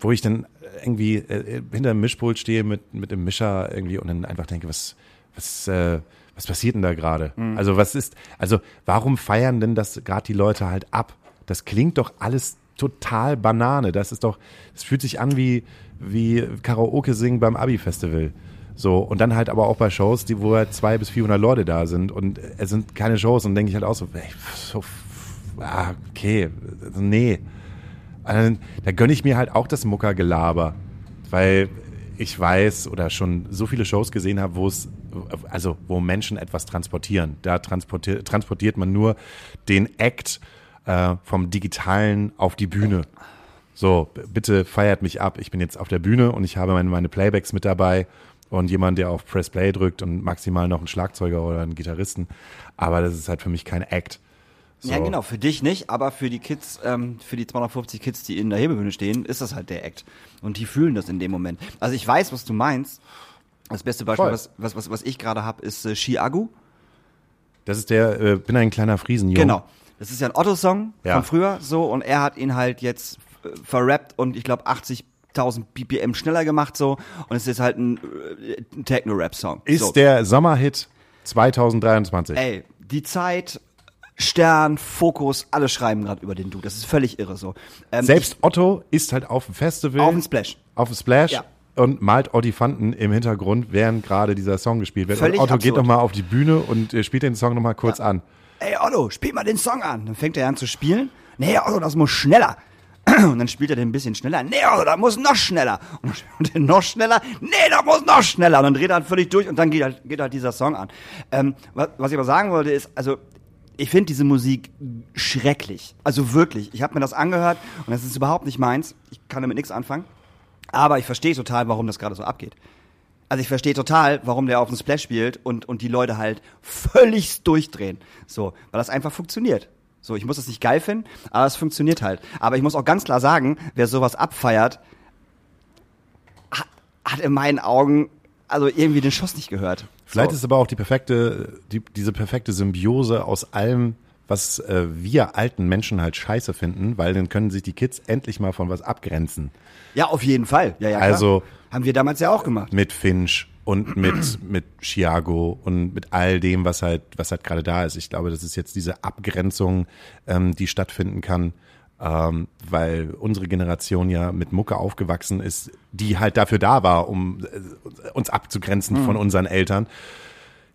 wo ich dann irgendwie äh, hinter dem Mischpult stehe mit mit dem Mischer irgendwie und dann einfach denke, was was äh, was passiert denn da gerade? Mhm. Also was ist, also warum feiern denn das gerade die Leute halt ab? Das klingt doch alles total Banane. Das ist doch, es fühlt sich an wie wie Karaoke singen beim Abi-Festival. So, und dann halt aber auch bei Shows, die, wo halt zwei bis 400 Leute da sind und es sind keine Shows und denke ich halt auch so, ey, so ah, okay, nee. Also, da gönne ich mir halt auch das Muckergelaber, weil ich weiß oder schon so viele Shows gesehen habe, wo es, also wo Menschen etwas transportieren. Da transportiert, transportiert man nur den Act äh, vom Digitalen auf die Bühne. So, bitte feiert mich ab. Ich bin jetzt auf der Bühne und ich habe meine, meine Playbacks mit dabei und jemand, der auf Press Play drückt und maximal noch einen Schlagzeuger oder einen Gitarristen. Aber das ist halt für mich kein Act. So. Ja, genau, für dich nicht, aber für die Kids, ähm, für die 250 Kids, die in der Hebebühne stehen, ist das halt der Act. Und die fühlen das in dem Moment. Also ich weiß, was du meinst. Das beste Beispiel, Voll. was, was, was, was ich gerade habe, ist äh, Chiagu. Das ist der, äh, bin ein kleiner Friesenjunge. Genau. Das ist ja ein Otto-Song Ja. von früher, so, und er hat ihn halt jetzt äh, verrappt und ich glaube 80.000 BPM schneller gemacht, so, und es ist halt ein, äh, ein Techno-Rap-Song. Ist so. der Sommerhit 2023. Ey, die Zeit, Stern, Fokus, alle schreiben gerade über den Du. Das ist völlig irre so. Ähm, Selbst Otto ist halt auf dem Festival. Auf dem Splash. Auf dem Splash. Ja. Und malt Oddifanten im Hintergrund, während gerade dieser Song gespielt wird. Völlig und Otto geht absurd. nochmal auf die Bühne und äh, spielt den Song nochmal kurz an. Ey Otto, spiel mal den Song an. Dann fängt er an zu spielen. Nee, Otto, das muss schneller. Und dann spielt er den ein bisschen schneller. Nee, Otto, das muss noch schneller. Und dann noch schneller. Nee, das muss noch schneller. Und dann dreht er halt völlig durch und dann geht halt, geht halt dieser Song an. Ähm, was, was ich aber sagen wollte ist, also, ich finde diese Musik schrecklich. Also wirklich. Ich habe mir das angehört und das ist überhaupt nicht meins. Ich kann damit nichts anfangen. Aber ich verstehe total, warum das gerade so abgeht. Also ich verstehe total, warum der auf dem Splash spielt und, und die Leute halt völlig durchdrehen. So, weil das einfach funktioniert. So, ich muss das nicht geil finden, aber es funktioniert halt. Aber ich muss auch ganz klar sagen, wer sowas abfeiert, hat, hat in meinen Augen also irgendwie den Schuss nicht gehört. Vielleicht so. ist aber auch die perfekte, die, diese perfekte Symbiose aus allem, was äh, wir alten Menschen halt scheiße finden, weil dann können sich die Kids endlich mal von was abgrenzen. Ja, auf jeden Fall. Ja, ja, klar. Also- haben wir damals ja auch gemacht. Mit Finch und mit, mit Chiago und mit all dem, was halt, was halt gerade da ist. Ich glaube, das ist jetzt diese Abgrenzung, ähm, die stattfinden kann, ähm, weil unsere Generation ja mit Mucke aufgewachsen ist, die halt dafür da war, um äh, uns abzugrenzen von unseren Eltern.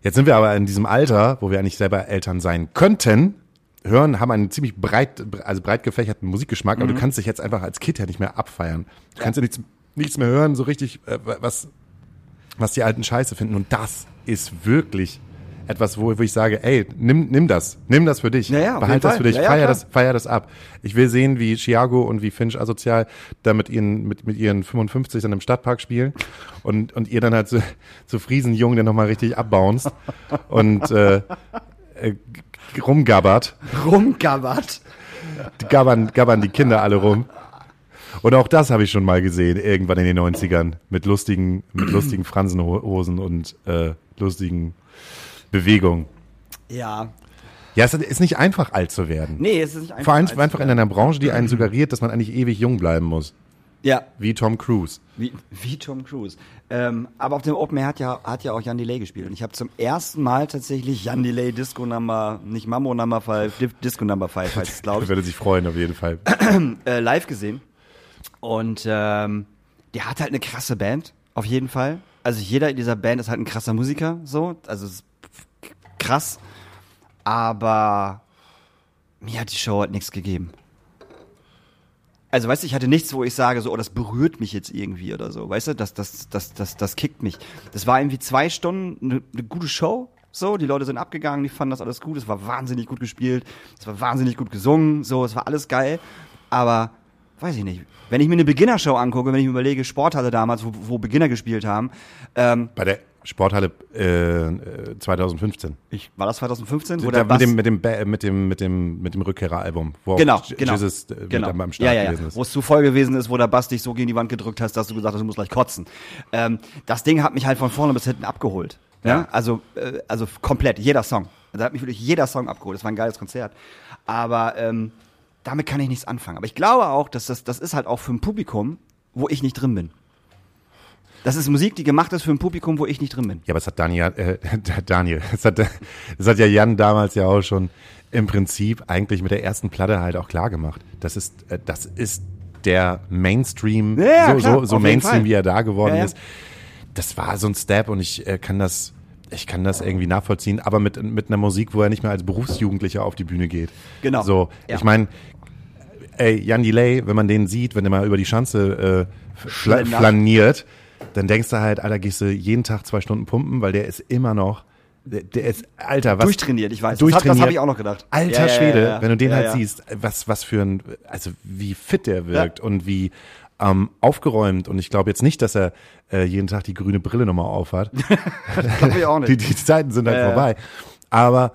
Jetzt sind wir aber in diesem Alter, wo wir eigentlich selber Eltern sein könnten, hören, haben einen ziemlich breit, also breit gefächerten Musikgeschmack, aber du kannst dich jetzt einfach als Kind ja nicht mehr abfeiern. Du kannst ja nichts, nichts mehr hören, so richtig, äh, was, was die alten Scheiße finden. Und das ist wirklich etwas, wo, wo ich sage, ey, nimm, nimm das, nimm das für dich, Ja, ja, auf behalt das Fall. für dich, Ja, ja, feier klar. das, feier das ab. Ich will sehen, wie Chiago und wie Finch asozial da mit ihren, mit, mit ihren 55 dann im Stadtpark spielen und, und ihr dann halt so, so Friesenjungen dann nochmal richtig abbounst und äh, äh, rumgabbert, Rumgabbert. gabbern, gabbern die Kinder alle rum. Und auch das habe ich schon mal gesehen, irgendwann in den 90ern, mit lustigen, mit lustigen Fransenhosen und äh, lustigen Bewegungen. Ja. Ja, es ist nicht einfach, alt zu werden. Nee, es ist nicht einfach. Vor allem als- einfach in einer Branche, die einen suggeriert, dass man eigentlich ewig jung bleiben muss. Ja, Wie Tom Cruise. Wie, wie Tom Cruise. Ähm, aber auf dem Open Air hat ja, hat ja auch Jan Delay gespielt. Und ich habe zum ersten Mal tatsächlich Jan Delay Disco Number, nicht Mammo Number 5, Di- Disco Number 5 heißt es, glaube Ich ich, würde sich freuen, auf jeden Fall. äh, live gesehen. Und ähm, der hat halt eine krasse Band, auf jeden Fall. Also jeder in dieser Band ist halt ein krasser Musiker, so. Also krass. Aber mir hat die Show halt nichts gegeben. Also, weißt du, ich hatte nichts, wo ich sage, so, oh, das berührt mich jetzt irgendwie oder so. Weißt du, das, das, das, das, das kickt mich. Das war irgendwie zwei Stunden eine, eine gute Show. So, die Leute sind abgegangen, die fanden das alles gut. Es war wahnsinnig gut gespielt. Es war wahnsinnig gut gesungen. So, es war alles geil. Aber, weiß ich nicht. Wenn ich mir eine Beginnershow angucke, wenn ich mir überlege, Sporthalle damals, wo, wo Beginner gespielt haben, ähm, Bei der Sporthalle äh, äh, 2015. ich, war das 2015? Wo Da, mit, dem, mit, dem, mit, dem, mit, dem, mit dem Rückkehreralbum, wo Genau, genau. Jesus äh, mit genau. am- am Start ja, ja, ja. gewesen ist. Wo es zu voll gewesen ist, wo der Bass dich so gegen die Wand gedrückt hast, dass du gesagt hast, du musst gleich kotzen. Ähm, das Ding hat mich halt von vorne bis hinten abgeholt. Ja. Ja. Also, äh, also komplett, jeder Song. Da hat mich wirklich jeder Song abgeholt. Das war ein geiles Konzert. Aber ähm, damit kann ich nichts anfangen. Aber ich glaube auch, dass das, das ist halt auch für ein Publikum, wo ich nicht drin bin. Das ist Musik, die gemacht ist für ein Publikum, wo ich nicht drin bin. Ja, aber es hat Daniel, äh, Daniel, es hat, es hat ja Jan damals ja auch schon im Prinzip eigentlich mit der ersten Platte halt auch klar gemacht. Das ist, äh, das ist der Mainstream, Ja, so, klar, so, so Mainstream, wie er da geworden Ja, ja. ist. Das war so ein Step und ich äh, kann das, ich kann das irgendwie nachvollziehen, aber mit, mit einer Musik, wo er nicht mehr als Berufsjugendlicher auf die Bühne geht. Genau. So, ich meine, ey, Jan Delay, wenn man den sieht, wenn er mal über die Schanze äh, fla flaniert, dann denkst du halt, Alter, gehst du jeden Tag zwei Stunden pumpen, weil der ist immer noch Der, der ist, Alter, was. Durchtrainiert, ich weiß. Das Durchtrainiert. Das habe ich auch noch gedacht. Alter Ja, Schwede, ja, ja. wenn du den halt siehst, was, was für ein, also wie fit der wirkt und wie ähm, aufgeräumt. Und ich glaube jetzt nicht, dass er äh, jeden Tag die grüne Brille nochmal aufhat. Glaub ich auch nicht. Die, die Zeiten sind halt vorbei. Aber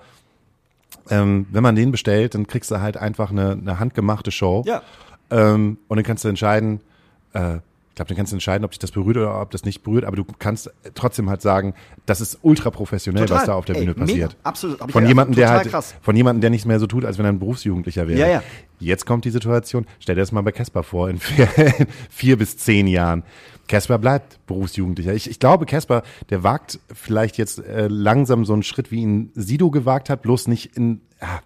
ähm, wenn man den bestellt, dann kriegst du halt einfach eine, eine handgemachte Show. Ja. Ähm, und dann kannst du entscheiden, äh, ich glaube, dann kannst du entscheiden, ob dich das berührt oder ob das nicht berührt, aber du kannst trotzdem halt sagen, das ist ultra professionell, Total. was da auf der Ey, Bühne mega. passiert. Absolut. Hab ich Von ja- jemandem, der halt, krass. von jemandem, der nicht mehr so tut, als wenn er ein Berufsjugendlicher wäre. Ja, ja. Jetzt kommt die Situation, stell dir das mal bei Casper vor, in vier, vier bis zehn Jahren. Casper bleibt Berufsjugendlicher. Ich, ich glaube, Casper, der wagt vielleicht jetzt äh, langsam so einen Schritt, wie ihn Sido gewagt hat, bloß nicht in, ah,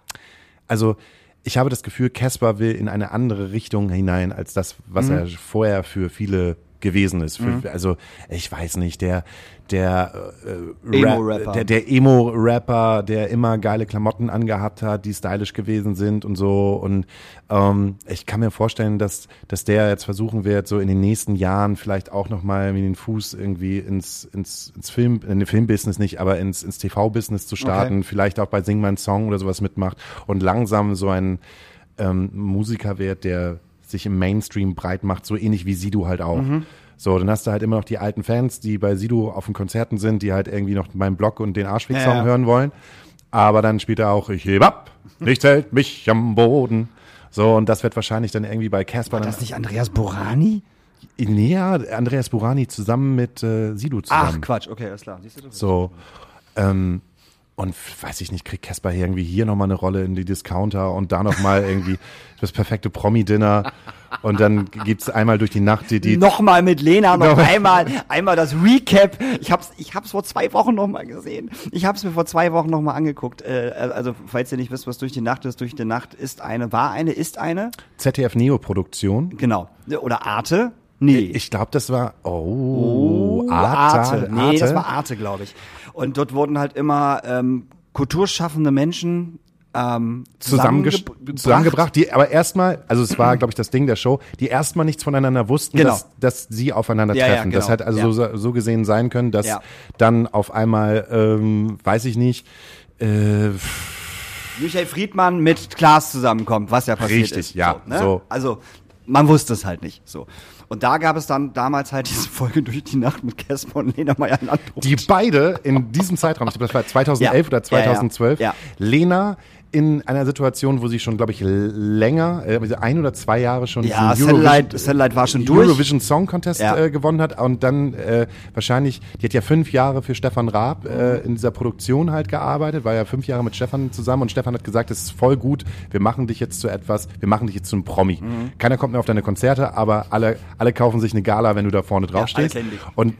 also ich habe das Gefühl, Casper will in eine andere Richtung hinein als das, was Mhm. er vorher für viele gewesen ist. Für, Also ich weiß nicht, der der äh, Rap- Emo-Rapper. der, der Emo-Rapper, der immer geile Klamotten angehabt hat, die stylisch gewesen sind und so. Und ähm, ich kann mir vorstellen, dass dass der jetzt versuchen wird, so in den nächsten Jahren vielleicht auch noch mal mit den Fuß irgendwie ins ins ins Film, in den Filmbusiness nicht, aber ins ins TV-Business zu starten, vielleicht auch bei Sing mein Song oder sowas mitmacht und langsam so ein ähm, Musiker wird, der sich im Mainstream breit macht, so ähnlich wie Sido halt auch. So, dann hast du halt immer noch die alten Fans, die bei Sido auf den Konzerten sind, die halt irgendwie noch meinen Blog und den Arschweg-Song Ja, hören wollen. Aber dann spielt er auch, ich heb ab, nichts hält mich am Boden. So, und das wird wahrscheinlich dann irgendwie bei Casper dann. Das nicht Andreas Borani? Nee, ja, Andreas Burani zusammen mit äh, Sido Ach, zusammen. Quatsch. Okay, alles klar. Siehst du das? So. Ähm, und weiß ich nicht, kriegt Casper hier irgendwie hier nochmal eine Rolle in die Discounter und da nochmal irgendwie das perfekte Promi-Dinner. Und dann gibt's einmal durch die Nacht die, die Nochmal mit Lena, noch Nochmal. einmal, einmal das Recap. Ich hab's, ich hab's vor zwei Wochen noch mal gesehen. Ich hab's mir vor zwei Wochen noch mal angeguckt. Äh, also, falls ihr nicht wisst, was durch die Nacht ist, durch die Nacht ist eine, war eine, ist eine. ZDF Neo-Produktion. Genau. Oder Arte? Nee. Ich glaube, das war, oh, Arte. Nee, Arte. das war Arte, glaube ich. Und dort wurden halt immer ähm, kulturschaffende Menschen ähm, zusammengebracht, zusammengebracht. die aber erstmal, also es war, glaube ich, das Ding der Show, die erstmal nichts voneinander wussten, Genau. dass, dass sie aufeinander Ja, ja, treffen. Das genau. hat also Ja. so, so gesehen sein können, dass Ja. dann auf einmal, ähm, weiß ich nicht, äh, Michael Friedmann mit Klaas zusammenkommt, was ja passiert Richtig, ist. ja, So, ne? so. Also, man wusste es halt nicht. So. Und da gab es dann damals halt diese Folge durch die Nacht mit Casper und Lena Meyer-Landrut. die beide in diesem Zeitraum, ich glaube, das war 2011 Ja. oder 2012, Ja, ja. Lena in einer Situation, wo sie schon, glaube ich, länger, äh, also ein oder zwei Jahre schon Ja, diesen Satellite, Satellite war schon durch. Eurovision Song Contest Ja. äh, gewonnen hat und dann äh, wahrscheinlich, die hat ja fünf Jahre für Stefan Raab äh, in dieser Produktion halt gearbeitet, war ja fünf Jahre mit Stefan zusammen und Stefan hat gesagt, es ist voll gut, wir machen dich jetzt zu etwas, wir machen dich jetzt zu einem Promi. Mhm. Keiner kommt mehr auf deine Konzerte, aber alle, alle kaufen sich eine Gala, wenn du da vorne drauf alle stehst. Und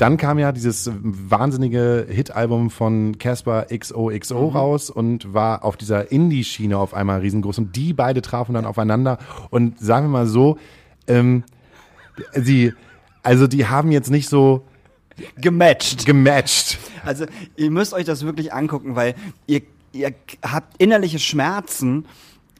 dann kam ja dieses wahnsinnige Hit-Album von Casper XOXO Mhm. raus und war auf dieser Indie-Schiene auf einmal riesengroß. Und die beide trafen dann aufeinander. Und sagen wir mal so, ähm, sie, also die haben jetzt nicht so Gematcht. gematcht. Also, ihr müsst euch das wirklich angucken, weil ihr, ihr habt innerliche Schmerzen,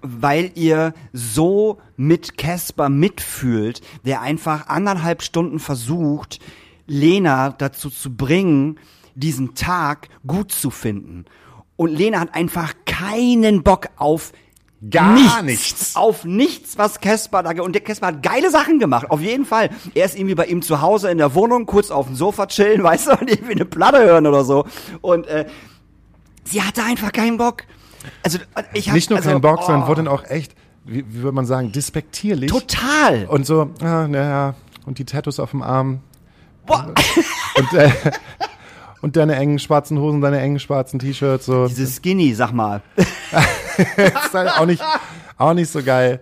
weil ihr so mit Casper mitfühlt, der einfach anderthalb Stunden versucht, Lena dazu zu bringen, diesen Tag gut zu finden. Und Lena hat einfach keinen Bock auf Gar nichts. nichts. Auf nichts, was Casper da Und der Casper hat geile Sachen gemacht, auf jeden Fall. Er ist irgendwie bei ihm zu Hause in der Wohnung, kurz auf dem Sofa chillen, weißt du, und irgendwie eine Platte hören oder so. Und äh, sie hatte einfach keinen Bock. Also ich hab, Nicht nur also, kein Bock, oh, sondern wurde dann auch echt, wie, wie würde man sagen, despektierlich. Total. Und so, ah, naja, und die Tattoos auf dem Arm. Boah. Und, äh, und deine engen schwarzen Hosen, deine engen schwarzen T-Shirts, so. Diese Skinny, sag mal. ist halt auch nicht, auch nicht so geil.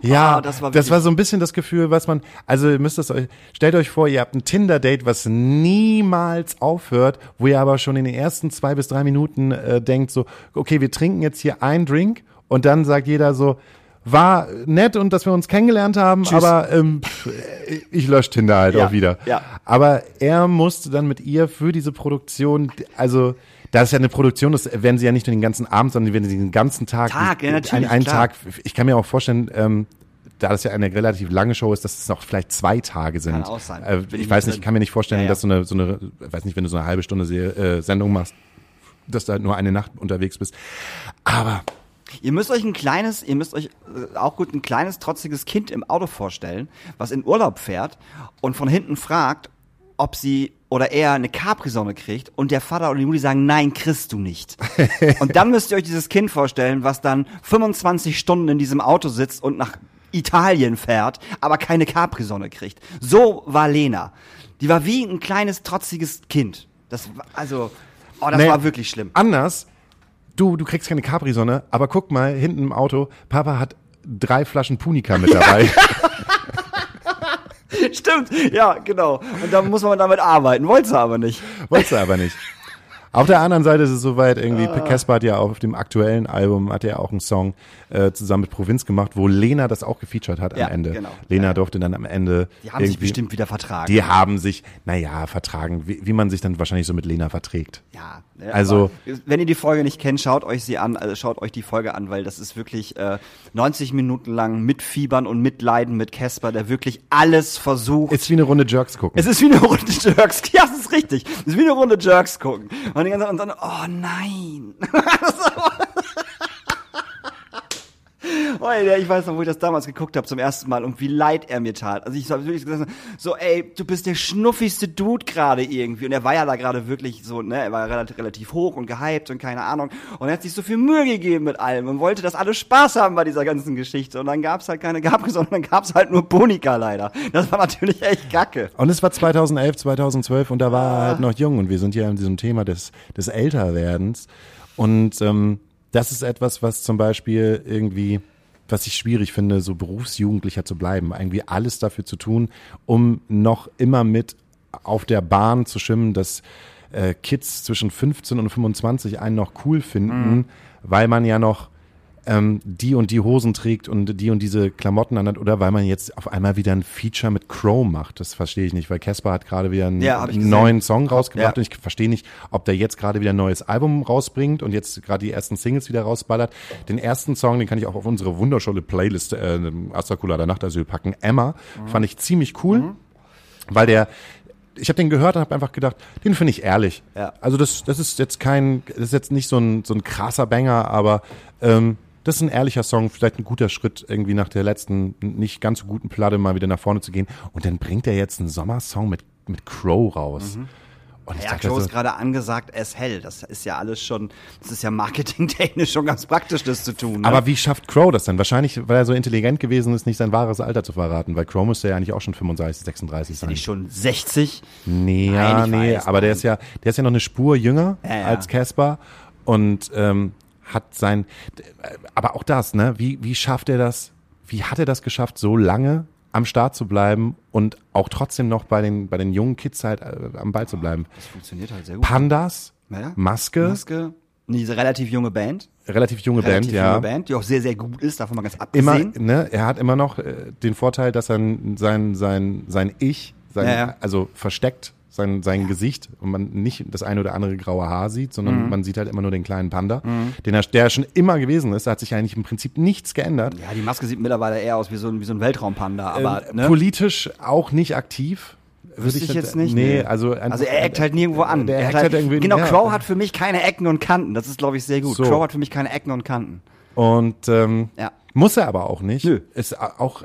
Ja, Ah, das war das war so ein bisschen das Gefühl, was man, also ihr müsst es euch, stellt euch vor, ihr habt ein Tinder-Date, was niemals aufhört, wo ihr aber schon in den ersten zwei bis drei Minuten äh, denkt so, okay, wir trinken jetzt hier einen Drink und dann sagt jeder so, war nett und dass wir uns kennengelernt haben, aber ähm, pff, ich lösche Tinder halt Ja, auch wieder. ja. Aber er musste dann mit ihr für diese Produktion, also da ist ja eine Produktion, das werden sie ja nicht nur den ganzen Abend, sondern die werden den ganzen Tag, Tag, ja, einen, natürlich, einen klar. Tag. Ich kann mir auch vorstellen, ähm, da das ja eine relativ lange Show ist, dass es noch vielleicht zwei Tage sind. Kann auch sein. Äh, ich weiß nicht ich kann mir nicht vorstellen, Ja, ja. dass so eine, so eine, weiß nicht, wenn du so eine halbe Stunde äh, Sendung machst, dass du halt nur eine Nacht unterwegs bist. Aber Ihr müsst euch ein kleines, ihr müsst euch äh, auch gut ein kleines trotziges Kind im Auto vorstellen, was in Urlaub fährt und von hinten fragt, ob sie oder er eine Capri-Sonne kriegt und der Vater oder die Mutti sagen, nein, kriegst du nicht. und dann müsst ihr euch dieses Kind vorstellen, was dann 25 Stunden in diesem Auto sitzt und nach Italien fährt, aber keine Capri-Sonne kriegt. So war Lena. Die war wie ein kleines trotziges Kind. Das war, also, oh, das Nee. war wirklich schlimm. anders, du, du kriegst keine Capri-Sonne, aber guck mal, hinten im Auto, Papa hat drei Flaschen Punika mit dabei. Stimmt, ja, genau. Und da muss man damit arbeiten. Wollte sie aber nicht. Wolltest du aber nicht. Auf der anderen Seite ist es soweit, irgendwie, Ah. Casper hat ja auf dem aktuellen Album, hat er auch einen Song äh, zusammen mit Provinz gemacht, wo Lena das auch gefeatured hat Ja, am Ende. genau. Lena Ja, ja. durfte dann am Ende Die haben sich bestimmt wieder vertragen. Die haben sich, naja, vertragen, wie, wie man sich dann wahrscheinlich so mit Lena verträgt. ja, ne, Also- wenn ihr die Folge nicht kennt, schaut euch sie an, also schaut euch die Folge an, weil das ist wirklich äh, 90 Minuten lang mitfiebern und mitleiden mit Casper, der wirklich alles versucht. Ist wie eine Runde Jerks gucken. Es ist wie eine Runde Jerks. Ja, das ist richtig. Es ist wie eine Runde Jerks gucken. Und die ganze Zeit und dann, oh nein. Oh, ja, ich weiß noch, wo ich das damals geguckt habe zum ersten Mal und wie leid er mir tat. Also ich habe wirklich gesagt, so, ey, du bist der schnuffigste Dude gerade irgendwie. Und er war ja da gerade wirklich so, ne, er war relativ, relativ hoch und gehypt und keine Ahnung. Und er hat sich so viel Mühe gegeben mit allem und wollte, dass alle Spaß haben bei dieser ganzen Geschichte. Und dann gab's halt keine Gabke, sondern dann gab's halt nur Bonika leider. Das war natürlich echt kacke. Und es war 2011, 2012 und da war Ah. er halt noch jung und wir sind ja in diesem Thema des, des Älterwerdens. Und ähm, das ist etwas, was zum Beispiel irgendwie, was ich schwierig finde, so Berufsjugendlicher zu bleiben, irgendwie alles dafür zu tun, um noch immer mit auf der Bahn zu schwimmen, dass äh, Kids zwischen 15 und 25 einen noch cool finden, Mhm. weil man ja noch ähm, die und die Hosen trägt und die und diese Klamotten anhat oder weil man jetzt auf einmal wieder ein Feature mit Crow macht. Das verstehe ich nicht, weil Casper hat gerade wieder einen Ja, neuen Song rausgebracht Ja. und ich verstehe nicht, ob der jetzt gerade wieder ein neues Album rausbringt und jetzt gerade die ersten Singles wieder rausballert. Den ersten Song, den kann ich auch auf unsere wunderschöne Playlist äh, Astrakulada Nachtasyl packen. Emma Mhm. fand ich ziemlich cool, weil der ich habe den gehört und habe einfach gedacht, den finde ich ehrlich. Ja. Also das, das ist jetzt kein, das ist jetzt nicht so ein, so ein krasser Banger, aber ähm, das ist ein ehrlicher Song, vielleicht ein guter Schritt, irgendwie nach der letzten nicht ganz so guten Platte mal wieder nach vorne zu gehen. Und dann bringt er jetzt einen Sommersong mit, mit Crow raus. Und ich Ja, dachte Crow so, ist gerade angesagt, es hell. Das ist ja alles schon, das ist ja marketingtechnisch schon ganz praktisch, das zu tun. Ne? aber wie schafft Crow das denn? Wahrscheinlich, weil er so intelligent gewesen ist, nicht sein wahres Alter zu verraten, weil Crow müsste ja eigentlich auch schon 35, 36 sein. die schon 60. Nee, Nein, ja, nee, aber der ist ja, der ist ja noch eine Spur jünger Ja, ja. als Casper und ähm, hat sein, aber auch das, ne? Wie wie schafft er das? Wie hat er das geschafft, so lange am Start zu bleiben und auch trotzdem noch bei den bei den jungen Kids halt äh, am Ball zu bleiben? Das funktioniert halt sehr gut. Pandas, Ja. Maske, Maske. Diese relativ junge Band. relativ junge Relativ Band, ja. junge Band, die auch sehr, sehr gut ist, davon mal ganz Immer, abgesehen. ne? Er hat immer noch äh, den Vorteil, dass er sein sein sein Ich, sein, Ja, ja. also versteckt sein, sein Gesicht und man nicht das eine oder andere graue Haar sieht, Mhm. sondern man sieht halt immer nur den kleinen Panda, den er, der schon immer gewesen ist. Da hat sich eigentlich im Prinzip nichts geändert. Ja, die Maske sieht mittlerweile eher aus wie so ein, wie so ein Weltraumpanda, aber, Ähm, ne? Politisch auch nicht aktiv. Wüsste ich jetzt nicht. Nee, nee. also, also er eckt halt nirgendwo an. Der Er eckt hat halt irgendwie. genau, ja. Crow hat für mich keine Ecken und Kanten. Das ist, glaube ich, sehr gut. So. Crow hat für mich keine Ecken und Kanten. Und ähm, Ja. muss er aber auch nicht. Nö. Ist auch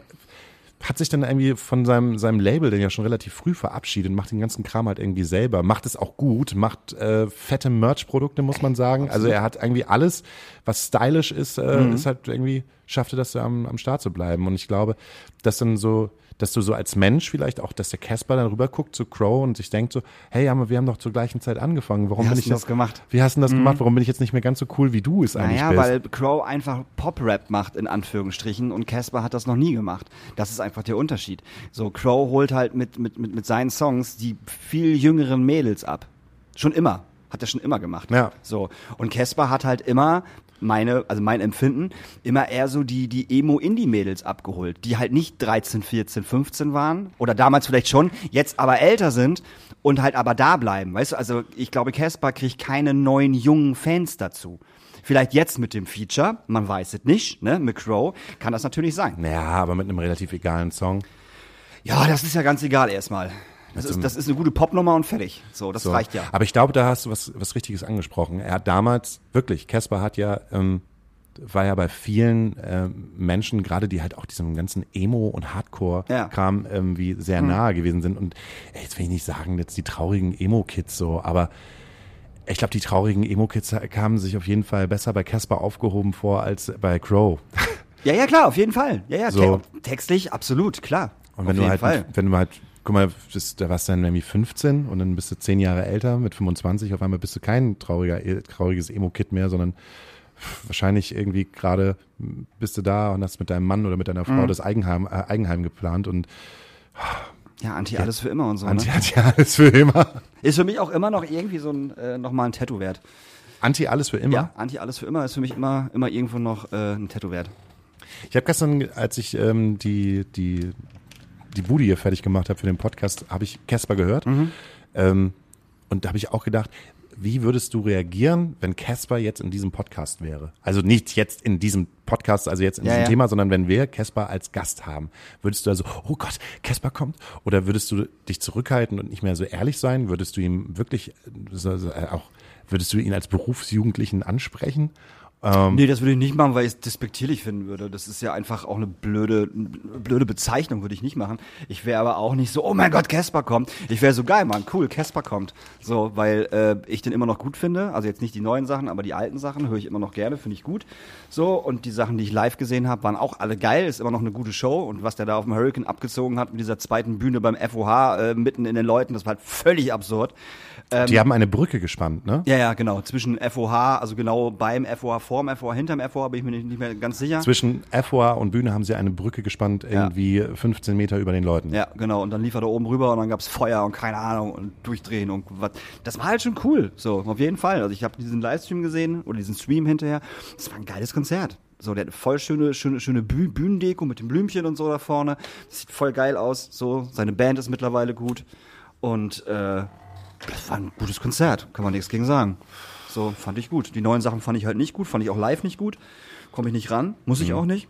hat sich dann irgendwie von seinem seinem Label denn ja schon relativ früh verabschiedet, macht den ganzen Kram halt irgendwie selber, macht es auch gut, macht äh, fette Merch-Produkte, muss man sagen. Also er hat irgendwie alles, was stylisch ist, äh, Mhm. ist halt irgendwie schaffte das am, am Start zu bleiben. Und ich glaube, dass dann so dass du so als Mensch vielleicht auch, dass der Casper dann rüberguckt zu Crow und sich denkt so, hey, aber wir haben doch zur gleichen Zeit angefangen. Warum Wie bin hast ich du das gemacht? Wie hast du das gemacht? Warum bin ich jetzt nicht mehr ganz so cool, wie du es eigentlich Naja, bist? weil Crow einfach Pop-Rap macht, in Anführungsstrichen, und Casper hat das noch nie gemacht. Das ist einfach der Unterschied. So, Crow holt halt mit, mit, mit, mit seinen Songs die viel jüngeren Mädels ab. Schon immer. Hat er schon immer gemacht. Ja. So. Und Casper hat halt immer meine, also mein Empfinden, immer eher so die, die Emo-Indie-Mädels abgeholt, die halt nicht 13, 14, 15 waren oder damals vielleicht schon, jetzt aber älter sind und halt aber da bleiben. Weißt du, also ich glaube, Casper kriegt keine neuen jungen Fans dazu. Vielleicht jetzt mit dem Feature, man weiß es nicht, ne, mit Crow, kann das natürlich sein. Ja, aber mit einem relativ egalen Song. Ja, das ist ja ganz egal erstmal. Das so einem- ist, das ist eine gute Popnummer und fertig. So, das so. reicht ja. Aber ich glaube, da hast du was, was Richtiges angesprochen. Er hat damals, wirklich, Casper hat ja, ähm, war ja bei vielen ähm, Menschen, gerade die halt auch diesem ganzen Emo- und Hardcore-Kram irgendwie sehr nahe gewesen sind. Und ey, jetzt will ich nicht sagen, jetzt die traurigen Emo-Kids so, aber ich glaube, die traurigen Emo-Kids kamen sich auf jeden Fall besser bei Casper aufgehoben vor als bei Crow. Ja, ja, klar, auf jeden Fall. Ja, ja, So. te textlich, absolut, klar. Und auf wenn du jeden halt, Fall. wenn du halt, guck mal, bist, da warst du dann irgendwie 15 und dann bist du 10 Jahre älter, mit 25, auf einmal bist du kein trauriger, trauriges Emo-Kid mehr, sondern wahrscheinlich irgendwie gerade bist du da und hast mit deinem Mann oder mit deiner Mhm. Frau das Eigenheim, äh, Eigenheim geplant und Ja, Anti alles für immer und so. Anti Ne? ja alles für immer. Ist für mich auch immer noch irgendwie so ein, äh, nochmal ein Tattoo wert. Anti alles für immer. Ja, Anti alles für immer ist für mich immer, immer irgendwo noch äh, ein Tattoo wert. Ich habe gestern, als ich ähm, die, die, die Bude hier fertig gemacht habe für den Podcast, habe ich Casper gehört. Mhm. Ähm, und da habe ich auch gedacht, wie würdest du reagieren, wenn Casper jetzt in diesem Podcast wäre? Also nicht jetzt in diesem Podcast, also jetzt in Ja, diesem ja. Thema, sondern wenn wir Casper als Gast haben. Würdest du also, oh Gott, Casper kommt? Oder würdest du dich zurückhalten und nicht mehr so ehrlich sein? Würdest du ihm wirklich so, so, äh, auch, würdest du ihn als Berufsjugendlichen ansprechen? Ähm, Nee, das würde ich nicht machen, weil ich es despektierlich finden würde. Das ist ja einfach auch eine blöde, blöde Bezeichnung, würde ich nicht machen. Ich wäre aber auch nicht so, oh mein Gott, Casper kommt. Ich wäre so geil, Mann, cool, Casper kommt. So, weil äh, ich den immer noch gut finde. Also jetzt nicht die neuen Sachen, aber die alten Sachen höre ich immer noch gerne, finde ich gut. So, und die Sachen, die ich live gesehen habe, waren auch alle geil. Ist immer noch eine gute Show. Und was der da auf dem Hurricane abgezogen hat mit dieser zweiten Bühne beim FOH äh, mitten in den Leuten, das war halt völlig absurd. die haben eine Brücke gespannt, ne? Ja, ja, genau. Zwischen FOH, also genau beim FOH, vorm FOH, hinterm FOH, bin ich mir nicht, nicht mehr ganz sicher. Zwischen FOA und Bühne haben sie eine Brücke gespannt, irgendwie 15 Meter über den Leuten. Ja, genau. Und dann lief er da oben rüber und dann gab's Feuer und keine Ahnung und durchdrehen und was. Das war halt schon cool. So, auf jeden Fall. Also ich habe diesen Livestream gesehen oder diesen Stream hinterher. Das war ein geiles Konzert. So, der hat voll schöne, schöne, schöne Büh Bühnendeko mit dem Blümchen und so da vorne. Das sieht voll geil aus. So, seine Band ist mittlerweile gut. Und äh, das war ein gutes Konzert, kann man nichts gegen sagen. So, fand ich gut. Die neuen Sachen fand ich halt nicht gut, fand ich auch live nicht gut. Komme ich nicht ran, muss ich auch nicht.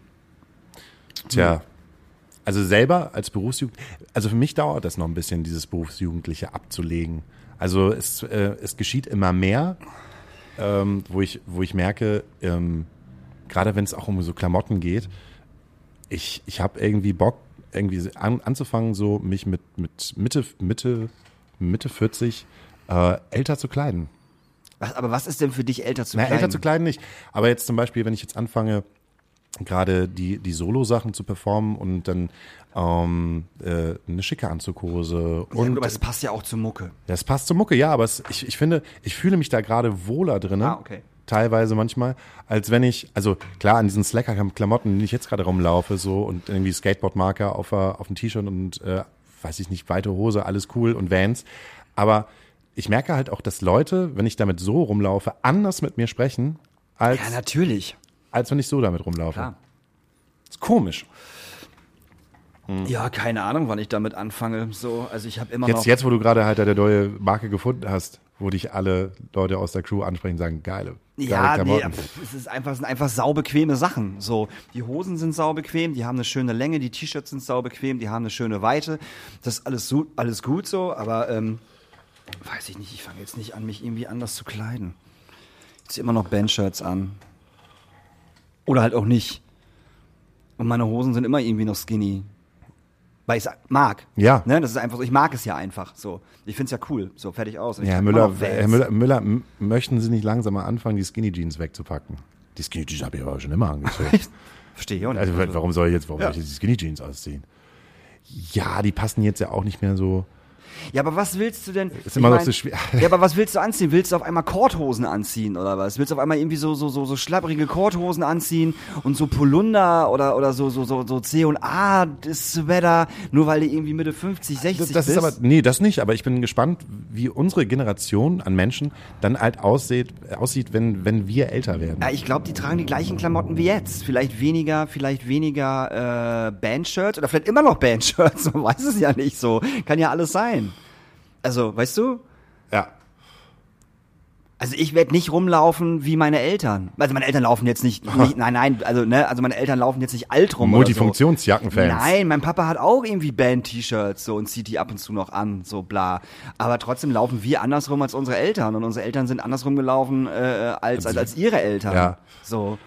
Tja, also selber als Berufsjugend, also für mich dauert das noch ein bisschen, dieses Berufsjugendliche abzulegen. Also es, äh, es geschieht immer mehr, ähm, wo, ich, wo ich merke, ähm, gerade wenn es auch um so Klamotten geht, ich, ich habe irgendwie Bock, irgendwie an, anzufangen, so mich mit, mit Mitte, Mitte, Mitte 40 äh, älter zu kleiden. Was, aber was ist denn für dich älter zu Na, klein? älter zu kleiden nicht. Aber jetzt zum Beispiel, wenn ich jetzt anfange, gerade die, die Solo-Sachen zu performen und dann ähm, äh, eine schicke Anzughose Ja, und gut, aber es passt ja auch zur Mucke. das passt zur Mucke, ja, aber es, ich, ich finde, ich fühle mich da gerade wohler drin. Ah, okay. Teilweise manchmal, als wenn ich, also klar, an diesen Slacker-Klamotten, in denen ich jetzt gerade rumlaufe, so und irgendwie Skateboard-Marker auf, auf dem T-Shirt und, äh, weiß ich nicht, weite Hose, alles cool und Vans. Aber ich merke halt auch, dass Leute, wenn ich damit so rumlaufe, anders mit mir sprechen, als, Ja, natürlich. als wenn ich so damit rumlaufe. Klar. ist komisch. Ja, keine Ahnung, wann ich damit anfange. So, also ich habe immer Jetzt, noch. jetzt, wo du gerade halt deine neue Marke gefunden hast, wo dich alle Leute aus der Crew ansprechen und sagen, geile, geile Ja, nee, Klamotten. es ist einfach, sind einfach saubequeme Sachen. So, die Hosen sind saubequem, die haben eine schöne Länge, die T-Shirts sind saubequem, die haben eine schöne Weite. Das ist alles, so, alles gut so, aber ähm, weiß ich nicht, ich fange jetzt nicht an, mich irgendwie anders zu kleiden. Ich ziehe immer noch Bandshirts an. Oder halt auch nicht. Und meine Hosen sind immer irgendwie noch skinny. Weil ich es mag. Ja. Ne, das ist einfach so, ich mag es ja einfach. So. Ich find's ja cool. So, fertig aus. Und Ja, Herr Müller. Herr Müller, Müller, möchten Sie nicht langsam mal anfangen, die Skinny Jeans wegzupacken? Die Skinny Jeans habe ich aber schon immer angezogen. Verstehe ich auch nicht. also warum soll ich jetzt, warum Ja. soll ich jetzt die Skinny Jeans ausziehen? Ja, die passen jetzt ja auch nicht mehr so. Ja, aber was willst du denn? Ist immer noch mein, so schwer. Ja, aber was willst du anziehen? Willst du auf einmal Korthosen anziehen oder was? Willst du auf einmal irgendwie so so so so schlapprige Korthosen anziehen und so Polunder oder oder so so so so C und A Sweater, nur weil du irgendwie Mitte 50, 60 Das, das bist? ist aber, nee, das nicht, aber ich bin gespannt, wie unsere Generation an Menschen dann halt aussieht, aussieht wenn, wenn wir älter werden. ja, ich glaube, die tragen die gleichen Klamotten wie jetzt. Vielleicht weniger, vielleicht weniger äh, Bandshirts oder vielleicht immer noch Bandshirts. Man weiß es ja nicht so. Kann ja alles sein. Also, weißt du? Ja. Also ich werde nicht rumlaufen wie meine Eltern. Also meine Eltern laufen jetzt nicht, nicht nein, nein, also ne, also meine Eltern laufen jetzt nicht alt rum. oder so. Multifunktionsjackenfans. Nein, mein Papa hat auch irgendwie Band-T-Shirts so und zieht die ab und zu noch an, so bla. Aber trotzdem laufen wir andersrum als unsere Eltern und unsere Eltern sind andersrum gelaufen äh, als, als als ihre Eltern. Ja. So.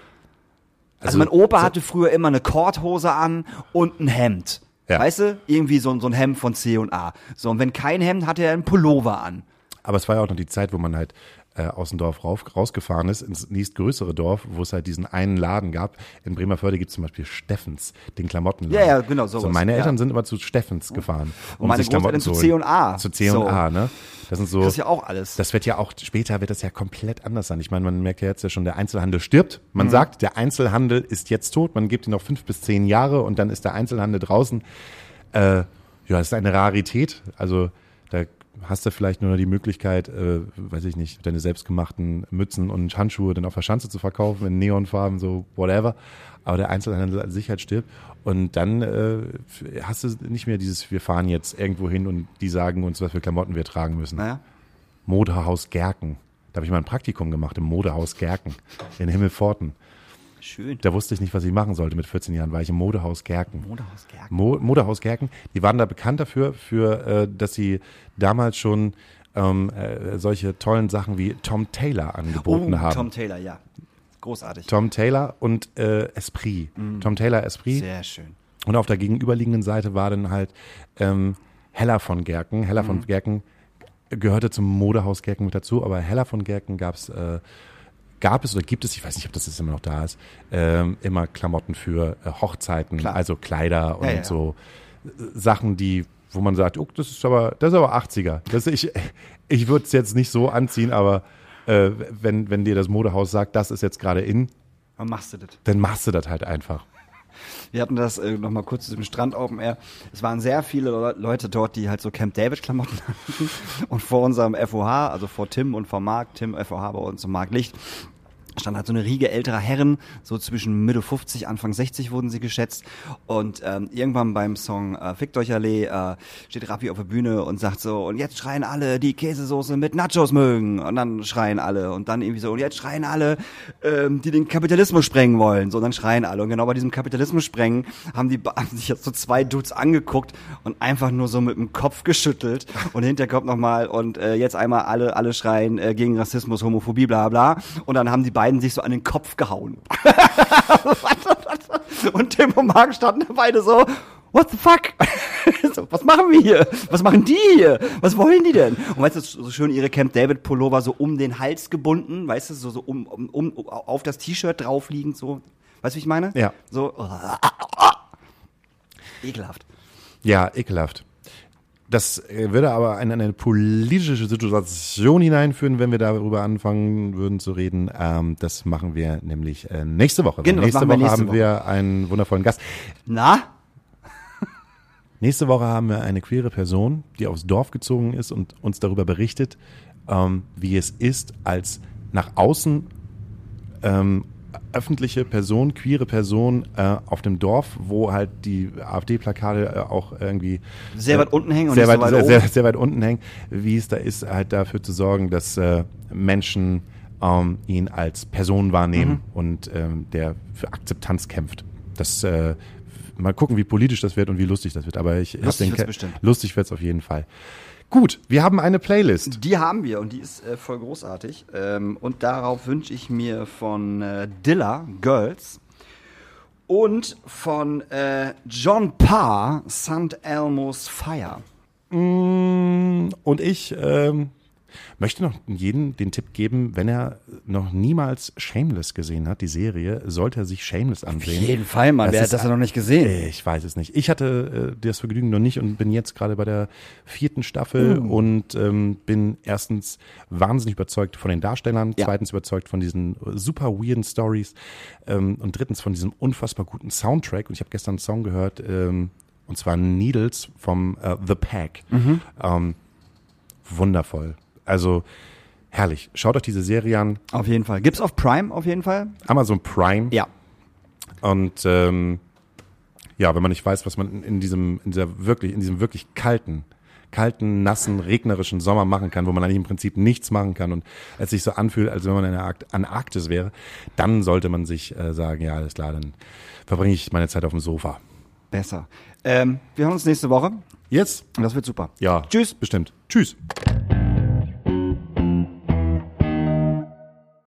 Also, mein Opa hatte früher immer eine Korthose an und ein Hemd. Ja. Weißt du? Irgendwie so, so ein Hemd von C und A. So, und wenn kein Hemd, hatte er einen Pullover an. Aber es war ja auch noch die Zeit, wo man halt äh, aus dem Dorf rauf, rausgefahren ist, ins nächstgrößere Dorf, wo es halt diesen einen Laden gab. In Bremerförde gibt es zum Beispiel Steffens, den Klamottenladen. Ja, ja, genau, sowas, So, meine ja. Eltern sind immer zu Steffens gefahren. Um meine sich Klamotten zu. C&A. Zu C und So. A, ne? Das sind so. Das ist ja auch alles. Das wird ja auch, später wird das ja komplett anders sein. Ich meine, man merkt ja jetzt ja schon, der Einzelhandel stirbt. Man Mhm. sagt, der Einzelhandel ist jetzt tot. Man gibt ihm noch fünf bis zehn Jahre und dann ist der Einzelhandel draußen. Äh, ja, das ist eine Rarität. Also hast du vielleicht nur noch die Möglichkeit, äh, weiß ich nicht, deine selbstgemachten Mützen und Handschuhe dann auf der Schanze zu verkaufen in Neonfarben, so whatever. Aber der Einzelhandel an sich halt stirbt. Und dann äh, hast du nicht mehr dieses, wir fahren jetzt irgendwo hin und die sagen uns, was für Klamotten wir tragen müssen. Naja. Modehaus Gerken. Da habe ich mal ein Praktikum gemacht im Modehaus Gerken in Himmelpforten. Schön. Da wusste ich nicht, was ich machen sollte. Mit 14 Jahren war ich im Modehaus Gerken. Modehaus Gerken. Mo Modehaus Gerken, die waren da bekannt dafür, für, äh, dass sie damals schon ähm, äh, solche tollen Sachen wie Tom Taylor angeboten Oh, haben. Tom Taylor, ja. Großartig. Tom Taylor und äh, Esprit. Tom Taylor Esprit. Sehr schön. Und auf der gegenüberliegenden Seite war dann halt ähm, Heller von Gerken. Heller Mhm. von Gerken gehörte zum Modehaus Gerken mit dazu, aber Heller von Gerken gab's, äh, gab es oder gibt es, ich weiß nicht, ob das jetzt immer noch da ist, ähm, immer Klamotten für äh, Hochzeiten, Klar. also Kleider und Ja, ja. so äh, Sachen, die, wo man sagt, oh, das ist aber, das ist aber 80er. Das, ich ich würde es jetzt nicht so anziehen, aber äh, wenn, wenn dir das Modehaus sagt, das ist jetzt gerade in, Wann machst du das? dann machst du das halt einfach. Wir hatten das äh, nochmal kurz zu dem Strand Open Air. Es waren sehr viele Le Leute dort, die halt so Camp David Klamotten hatten. Und vor unserem FOH, also vor Tim und vor Marc, Tim FOH bei uns und Marc Licht, stand halt so eine Riege älterer Herren, so zwischen Mitte 50, Anfang 60 wurden sie geschätzt. Und ähm, irgendwann beim Song äh, Fickt euch Allee äh, steht Rappi auf der Bühne und sagt so, und jetzt schreien alle, die Käsesoße mit Nachos mögen. Und dann schreien alle. Und dann irgendwie so, und jetzt schreien alle, ähm, die den Kapitalismus sprengen wollen. So, und dann schreien alle. Und genau bei diesem Kapitalismus sprengen haben die haben sich jetzt so zwei Dudes angeguckt und einfach nur so mit dem Kopf geschüttelt. Und hinterher kommt nochmal und äh, jetzt einmal alle, alle schreien äh, gegen Rassismus, Homophobie, bla bla. Und dann haben die beiden sich so an den Kopf gehauen. und Tim und Marc standen beide so, what the fuck? so, was machen wir hier? Was machen die hier? Was wollen die denn? Und weißt du, so schön ihre Camp David Pullover so um den Hals gebunden, weißt du, so, so um, um, um auf das T-Shirt draufliegend, so. Weißt du, wie ich meine? Ja. So. Ekelhaft. Ja, ekelhaft. Das äh, würde aber in eine politische Situation hineinführen, wenn wir darüber anfangen würden zu reden. Ähm, das machen wir nämlich äh, nächste Woche. Genau, nächste Woche nächste haben wir einen wundervollen Gast. Na? Nächste Woche haben wir eine queere Person, die aufs Dorf gezogen ist und uns darüber berichtet, ähm, wie es ist, als nach außen ähm, öffentliche Person, queere Person äh, auf dem Dorf, wo halt die AfD-Plakate äh, auch irgendwie Sehr weit unten hängen und sehr nicht weit, so weit sehr, sehr, weit unten hängen, wie es da ist, halt dafür zu sorgen, dass äh, Menschen ähm, ihn als Person wahrnehmen Mhm. und ähm, der für Akzeptanz kämpft. Das äh, mal gucken, wie politisch das wird und wie lustig das wird. Aber ich hab Lustig. Lustig wird's auf jeden Fall. Gut, wir haben eine Playlist. Die haben wir und die ist äh, voll großartig. Ähm, und darauf wünsche ich mir von äh, Dilla Girls und von äh, John Parr St. Elmo's Fire. Mm, Und ich ähm, möchte noch jedem den Tipp geben, wenn er noch niemals Shameless gesehen hat, die Serie, sollte er sich Shameless ansehen. Fall, Mann. Wer hat das denn noch nicht gesehen? Ich weiß es nicht. Ich hatte äh, das Vergnügen noch nicht und bin jetzt gerade bei der vierten Staffel Uh. und ähm, bin erstens wahnsinnig überzeugt von den Darstellern, Ja. zweitens überzeugt von diesen super weirden Stories ähm, und drittens von diesem unfassbar guten Soundtrack. Und ich habe gestern einen Song gehört, ähm, und zwar Needles vom äh, The Pack. Mhm. Ähm, wundervoll. Also herrlich. Schaut euch diese Serie an. Auf jeden Fall. Gibt's auf Prime auf jeden Fall? Amazon Prime. Ja. Und ähm, ja, wenn man nicht weiß, was man in- diesem, in dieser wirklich, in diesem wirklich kalten, kalten, nassen, regnerischen Sommer machen kann, wo man eigentlich im Prinzip nichts machen kann und es sich so anfühlt, als wenn man in der Arkt Antarktis wäre, dann sollte man sich äh, sagen, ja, alles klar, dann verbringe ich meine Zeit auf dem Sofa. Besser. Ähm, wir hören uns nächste Woche. Jetzt? Und das wird super. Ja. Tschüss. Bestimmt. Tschüss.